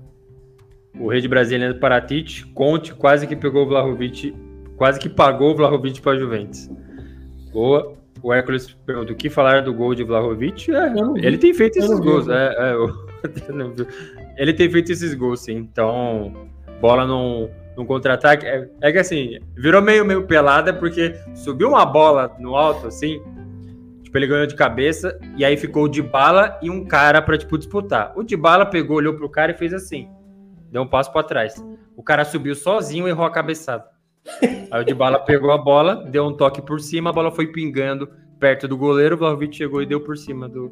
O rei de Brasília do Paratite, Conte quase que pegou o Vlahovic, quase que pagou o Vlahovic para Juventus. Boa. O Hércules pergunta o que falar do gol de Vlahovic. É, ele tem feito esses gols. É, é. Ele tem feito esses gols, sim. Então, bola num, num contra-ataque. É, é, que assim, virou meio, meio pelada, porque subiu uma bola no alto, assim. Tipo, ele ganhou de cabeça, e aí ficou o de bala e um cara pra, tipo, disputar. O de bala pegou, olhou pro cara e fez assim. Deu um passo para trás. O cara subiu sozinho e errou a cabeçada. Aí o de bala pegou a bola, deu um toque por cima, a bola foi pingando perto do goleiro, o Vlahovic chegou e deu por cima do,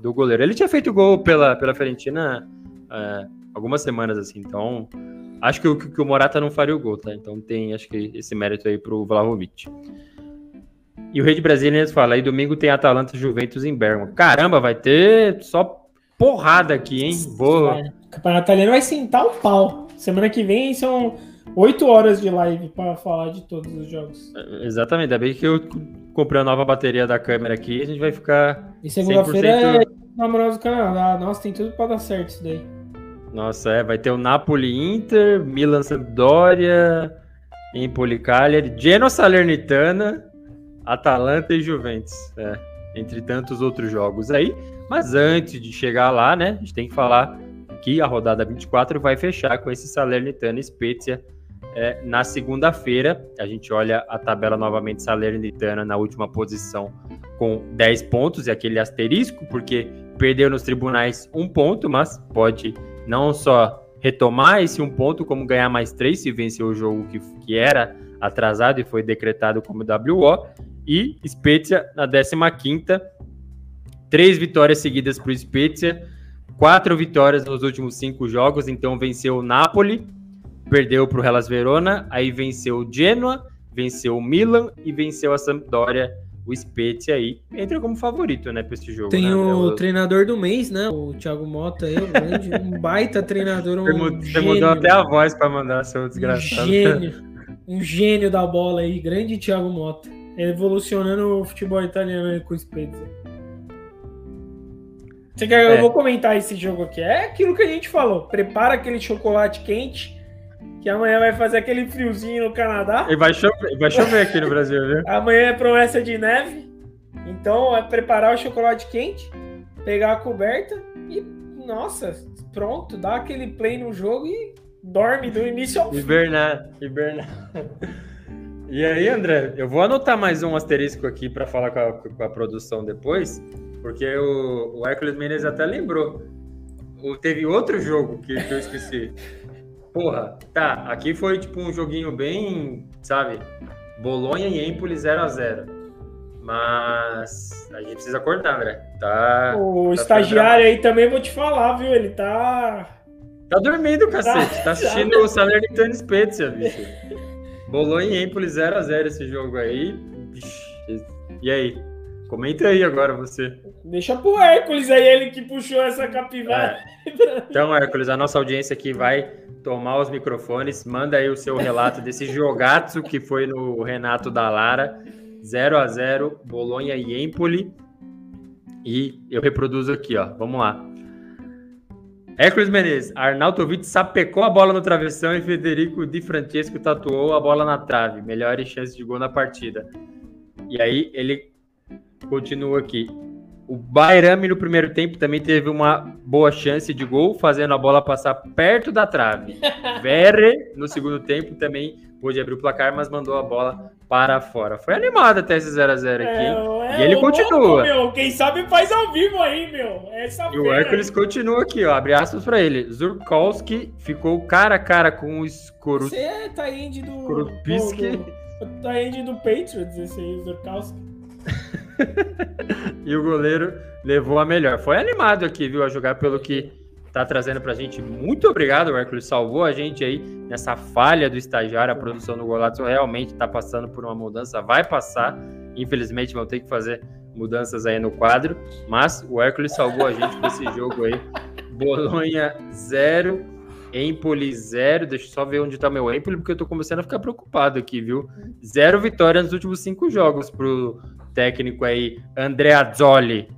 do goleiro. Ele tinha feito gol pela, pela Fiorentina é, algumas semanas, assim. Então, acho que o, que o Morata não faria o gol, tá? Então tem, acho que esse mérito aí pro Vlahovic. E o Rei de Brasília fala, aí domingo tem Atalanta Juventus em Bergamo. Caramba, vai ter só porrada aqui, hein? Boa. O campeonato italiano vai sentar o pau. Semana que vem são oito horas de live para falar de todos os jogos. É, exatamente, ainda bem que eu comprei a nova bateria da câmera aqui, a gente vai ficar. E segunda-feira é Namorados do Canadá. Nossa, tem tudo para dar certo isso daí. Nossa, é, vai ter o Napoli Inter, Milan Sampdoria, Empoli Cagliari, Genoa Salernitana, Atalanta e Juventus. É. entre tantos outros jogos aí. Mas antes de chegar lá, né, a gente tem que falar que a rodada 24 vai fechar com esse Salernitana Spezia é, na segunda-feira. A gente olha a tabela novamente, Salernitana na última posição com 10 pontos e aquele asterisco, porque perdeu nos tribunais um ponto, mas pode não só retomar esse um ponto, como ganhar mais três se vencer o jogo que, que era atrasado e foi decretado como WO. E Spezia na 15 três vitórias seguidas para o Spezia, quatro vitórias nos últimos cinco jogos, então venceu o Napoli, perdeu para o Hellas Verona, aí venceu o Genoa, venceu o Milan e venceu a Sampdoria. O Spezia aí entra como favorito, né, para esse jogo. Tem né? o treinador do mês, né? O Thiago Mota, aí, um, grande, um baita treinador. Um Você mudou até a voz para mandar seu desgraçado. Um gênio, um gênio da bola aí, grande Thiago Mota. Evolucionando o futebol italiano aí com o Spezia. Você quer, é. Eu vou comentar esse jogo aqui. É aquilo que a gente falou. Prepara aquele chocolate quente que amanhã vai fazer aquele friozinho no Canadá. E vai chover, vai chover aqui no Brasil, viu? amanhã é promessa de neve. Então é preparar o chocolate quente, pegar a coberta e, nossa, pronto, dá aquele play no jogo e dorme do início ao fim. Hibernar, hibernar. E aí, André, eu vou anotar mais um asterisco aqui para falar com a, com a, produção depois, porque o, o Hércules Menezes até lembrou. O, teve outro jogo que, que eu esqueci. Porra, tá, aqui foi tipo um joguinho bem, sabe? Bolonha e Empoli 0 a 0 Mas a gente precisa acordar, André. Tá, o tá estagiário aí também vou te falar, viu? Ele tá. Tá dormindo, cacete. Tá, tá assistindo o Salernitano Spezia, bicho. Bolonha e Empoli 0x0 esse jogo aí. E aí? Comenta aí agora você. Deixa pro Hércules aí, ele que puxou essa capivara. É. Então, Hércules, a nossa audiência aqui vai tomar os microfones. Manda aí o seu relato desse jogaço que foi no Renato da Lara. 0 a 0 Bolonha e Empoli. E eu reproduzo aqui, ó. Vamos lá. Hércules Menezes, Arnautovic sapecou a bola no travessão e Federico Di Francesco tatuou a bola na trave. Melhores chances de gol na partida. E aí ele continua aqui. O Bairami no primeiro tempo também teve uma boa chance de gol, fazendo a bola passar perto da trave. Verre no segundo tempo também pôde abrir o placar, mas mandou a bola para fora. Foi animado até esse 0x0 aqui. É, é, e ele continua. meu, quem sabe faz ao vivo aí, meu. Essa e o Hércules continua aqui, ó. Abre aspas para ele. Zurkowski ficou cara a cara com o Skoru... Você é Tainde do. Skorupiski. Do, do, Tainde do Patriots, esse aí, Zurkowski. e o goleiro levou a melhor. Foi animado aqui, viu, a jogar pelo que tá trazendo pra gente. Muito obrigado, Hércules salvou a gente aí nessa falha do estagiário. A produção do Golato realmente tá passando por uma mudança, vai passar. Infelizmente vão ter que fazer mudanças aí no quadro, mas o Hércules salvou a gente com esse jogo aí. Bolonha 0, Empoli 0. Deixa eu só ver onde tá meu Empoli, porque eu tô começando a ficar preocupado aqui, viu? Zero vitória nos últimos cinco jogos pro técnico aí, André Azzoli.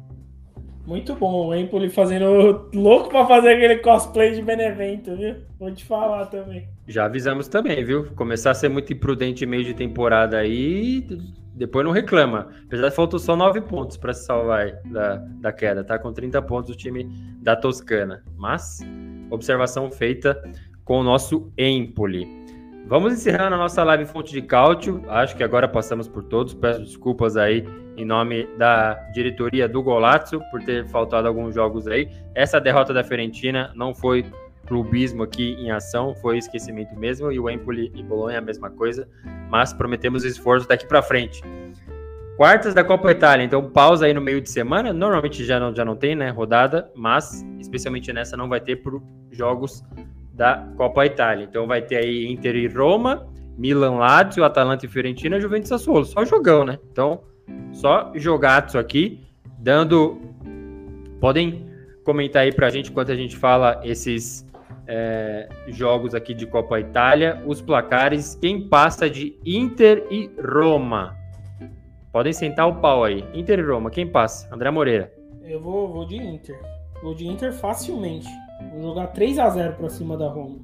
Muito bom, o Empoli fazendo louco para fazer aquele cosplay de Benevento, viu? Vou te falar também. Já avisamos também, viu? Começar a ser muito imprudente meio de temporada aí, depois não reclama. Apesar de faltou só nove pontos para se salvar da, da queda, tá? Com 30 pontos o time da Toscana. Mas, observação feita com o nosso Empoli. Vamos encerrando a nossa live Fonte de Cálcio. Acho que agora passamos por todos. Peço desculpas aí em nome da diretoria do Golazzo por ter faltado alguns jogos aí. Essa derrota da Fiorentina não foi clubismo aqui em ação, foi esquecimento mesmo. E o Empoli e Bolonha a mesma coisa. Mas prometemos esforço daqui para frente. Quartas da Copa Itália, então pausa aí no meio de semana. Normalmente já não, já não tem, né? Rodada, mas especialmente nessa não vai ter por jogos da Copa Itália. Então vai ter aí Inter e Roma, Milan Lazio, Atalanta e Fiorentina, Juventus e Sassuolo. Só jogão, né? Então, só jogatos aqui, dando... Podem comentar aí pra gente enquanto a gente fala esses é, jogos aqui de Copa Itália, os placares, quem passa de Inter e Roma. Podem sentar o pau aí. Inter e Roma, quem passa? André Moreira. Eu vou, vou de Inter. Vou de Inter facilmente. Vou jogar 3 a 0 para cima da Roma.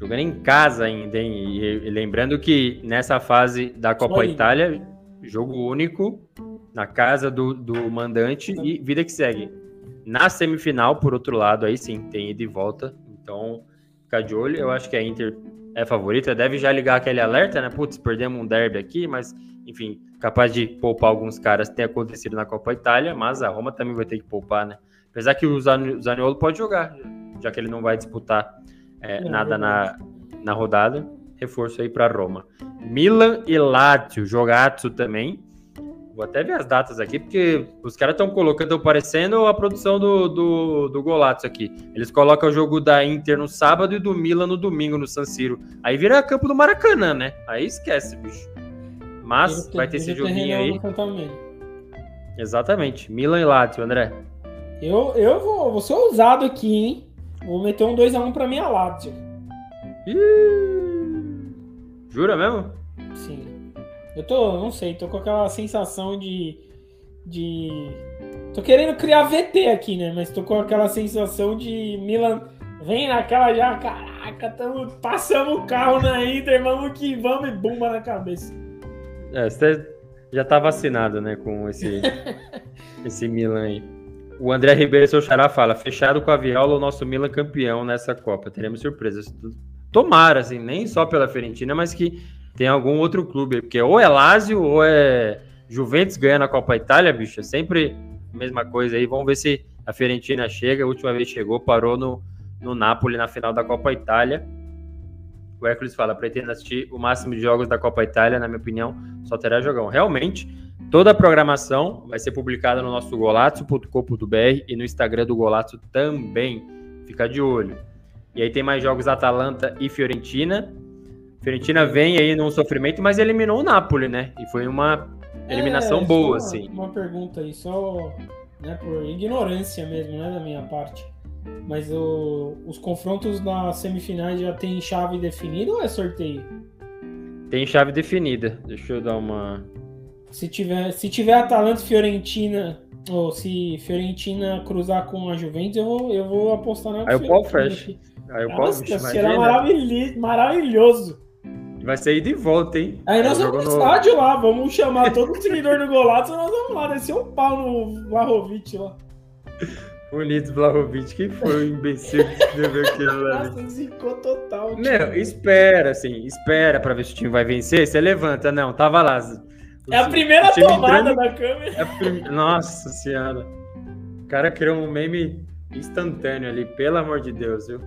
Jogando em casa ainda, hein? E, lembrando que nessa fase da Copa Itália, jogo único, na casa do, do mandante e vida que segue. Na semifinal, por outro lado, aí sim, tem ida e volta. Então, ficar de olho. Eu acho que a Inter é favorita. Deve já ligar aquele alerta, né? Putz, perdemos um derby aqui, mas, enfim, capaz de poupar alguns caras tem acontecido na Copa Itália, mas a Roma também vai ter que poupar, né? Apesar que o Zaniolo pode jogar, já que ele não vai disputar é, nada na, na rodada. Reforço aí para Roma. Milan e Lazio, jogaço também. Vou até ver as datas aqui, porque os caras estão colocando, estão parecendo a produção do, do, do Golazzo aqui. Eles colocam o jogo da Inter no sábado e do Milan no domingo, no San Siro. Aí vira campo do Maracanã, né? Aí esquece, bicho. Mas vai ter esse joguinho aí. Exatamente. Milan e Lazio, André. Eu, eu vou, vou ser ousado aqui, hein? Vou meter um 2x1 pra minha Lazio. Jura mesmo? Sim. Eu tô, não sei, tô com aquela sensação de. de. Tô querendo criar VT aqui, né? Mas tô com aquela sensação de Milan. Vem naquela já, caraca, tamo, passamos o carro na Inter, vamos que vamos e bomba na cabeça. É, você já tá vacinado, né, com esse, esse Milan aí. O André Ribeiro, seu xará, fala: fechado com a Viola, o nosso Milan campeão nessa Copa. Teremos surpresas. Tomara, assim, nem só pela Fiorentina, mas que tem algum outro clube, porque ou é Lazio ou é Juventus ganhando a Copa Itália, bicho, é sempre a mesma coisa aí. Vamos ver se a Fiorentina chega. A última vez chegou, parou no, no Napoli na final da Copa Itália. O Hércules fala: pretendo assistir o máximo de jogos da Copa Itália, na minha opinião, só terá jogão. Realmente, toda a programação vai ser publicada no nosso golazzo.com.br e no Instagram do Golazzo também. Fica de olho. E aí tem mais jogos Atalanta e Fiorentina. Fiorentina vem aí num sofrimento, mas eliminou o Napoli, né? E foi uma eliminação é, boa, uma, assim. Uma pergunta aí, só né, por ignorância mesmo, né, da minha parte. Mas o, os confrontos na semifinais já tem chave definida ou é sorteio? Tem chave definida. Deixa eu dar uma. Se tiver, se tiver Atalanta e Fiorentina ou se Fiorentina cruzar com a Juventus, eu vou, eu vou apostar na Aí o pau fecha. Aí o Nossa, bicho, será maravilhoso, maravilhoso. Vai ser de volta, hein? Aí nós vamos no estádio lá, vamos chamar todo o seguidor do Golato, nós vamos lá, descer um pau no Vlahovic lá. Bonito Vlahovic, quem foi o imbecil que escreveu aquilo lá? Nossa, zicou total. Não, espera, assim, espera pra ver se o time vai vencer, você levanta, não, tava lá. É a primeira tomada entrando... da câmera. É prim... Nossa senhora. O cara criou um meme instantâneo ali, pelo amor de Deus, viu?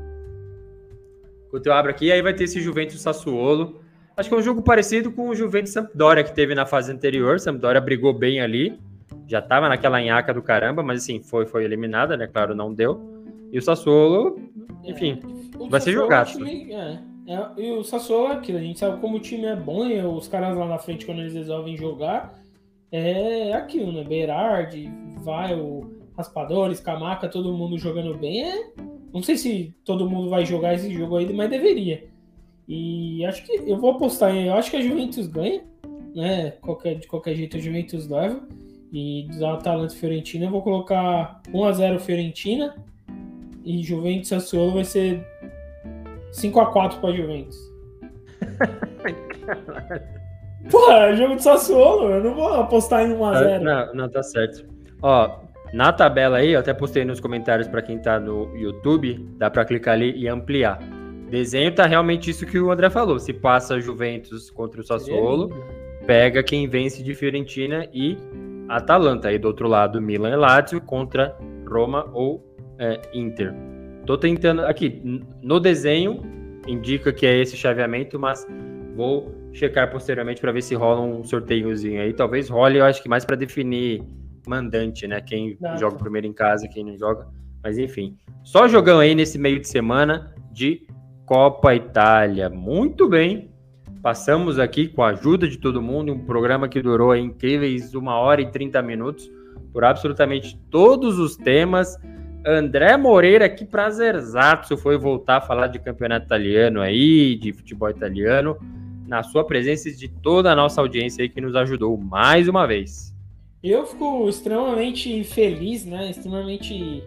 Enquanto eu abro aqui, aí vai ter esse Juventus Sassuolo. Acho que é um jogo parecido com o Juventus Sampdoria que teve na fase anterior. Sampdoria brigou bem ali. Já tava naquela nhaca do caramba, mas assim, foi, foi eliminada, né? Claro, não deu. E o Sassuolo, enfim, é, vai ser jogado. É, é, e o Sassuolo é aquilo, a gente sabe como o time é bom e os caras lá na frente, quando eles resolvem jogar, é aquilo, né? Berardi, vai, o Raspadores, Camaca, todo mundo jogando bem, é não sei se todo mundo vai jogar esse jogo aí, mas deveria. E acho que eu vou apostar em. Eu acho que a Juventus ganha, né? Qualquer, de qualquer jeito a Juventus leva. E da Atalanta Fiorentina eu vou colocar 1x0 Fiorentina. E Juventus Sassuolo vai ser 5x4 pra Juventus. Pô, é jogo de Sassuolo, eu não vou apostar em 1x0. Não, não, tá certo. Ó, na tabela aí, eu até postei nos comentários para quem está no YouTube, dá para clicar ali e ampliar. Desenho tá realmente isso que o André falou. Se passa Juventus contra o Sassuolo, pega quem vence de Fiorentina e Atalanta. Aí do outro lado, Milan e Lazio contra Roma ou é, Inter. Tô tentando aqui no desenho indica que é esse chaveamento, mas vou checar posteriormente para ver se rola um sorteiozinho aí. Talvez role, eu acho que mais para definir mandante, né? Quem não. joga primeiro em casa, quem não joga. Mas enfim, só jogão aí nesse meio de semana de Copa Itália. Muito bem. Passamos aqui com a ajuda de todo mundo, um programa que durou aí, incríveis uma hora e 30 minutos, por absolutamente todos os temas. André Moreira, que prazerzaço foi voltar a falar de campeonato italiano aí, de futebol italiano, na sua presença e de toda a nossa audiência aí que nos ajudou mais uma vez. Eu fico extremamente feliz, né? Extremamente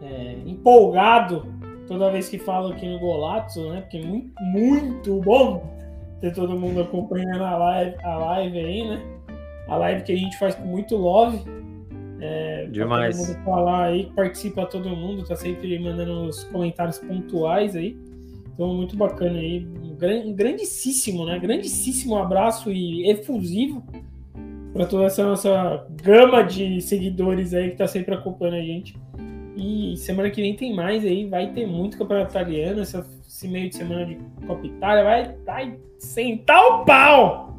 é, empolgado toda vez que falo aqui no Golazzo, né? Porque é muito, muito bom ter todo mundo acompanhando a live, a live aí, né? a live que a gente faz com muito love. É, Demais. Todo mundo falar aí, participa todo mundo, tá sempre mandando os comentários pontuais aí. Então, muito bacana aí. Um, um grandíssimo, né? Grandíssimo abraço e efusivo para toda essa nossa gama de seguidores aí que tá sempre acompanhando a gente. E semana que vem tem mais aí, vai ter muito campeonato italiano, esse meio de semana de Copa Itália, vai, vai sentar o pau!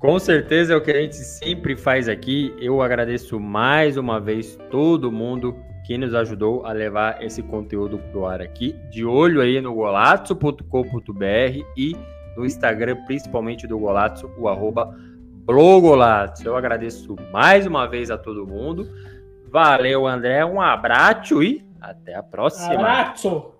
Com certeza é o que a gente sempre faz aqui. Eu agradeço mais uma vez todo mundo que nos ajudou a levar esse conteúdo pro ar aqui. De olho aí no golazzo.com.br e no Instagram, principalmente do Golazzo, o arroba blogolazzo. Eu agradeço mais uma vez a todo mundo. Valeu, André. Um abraço e até a próxima. Abraço!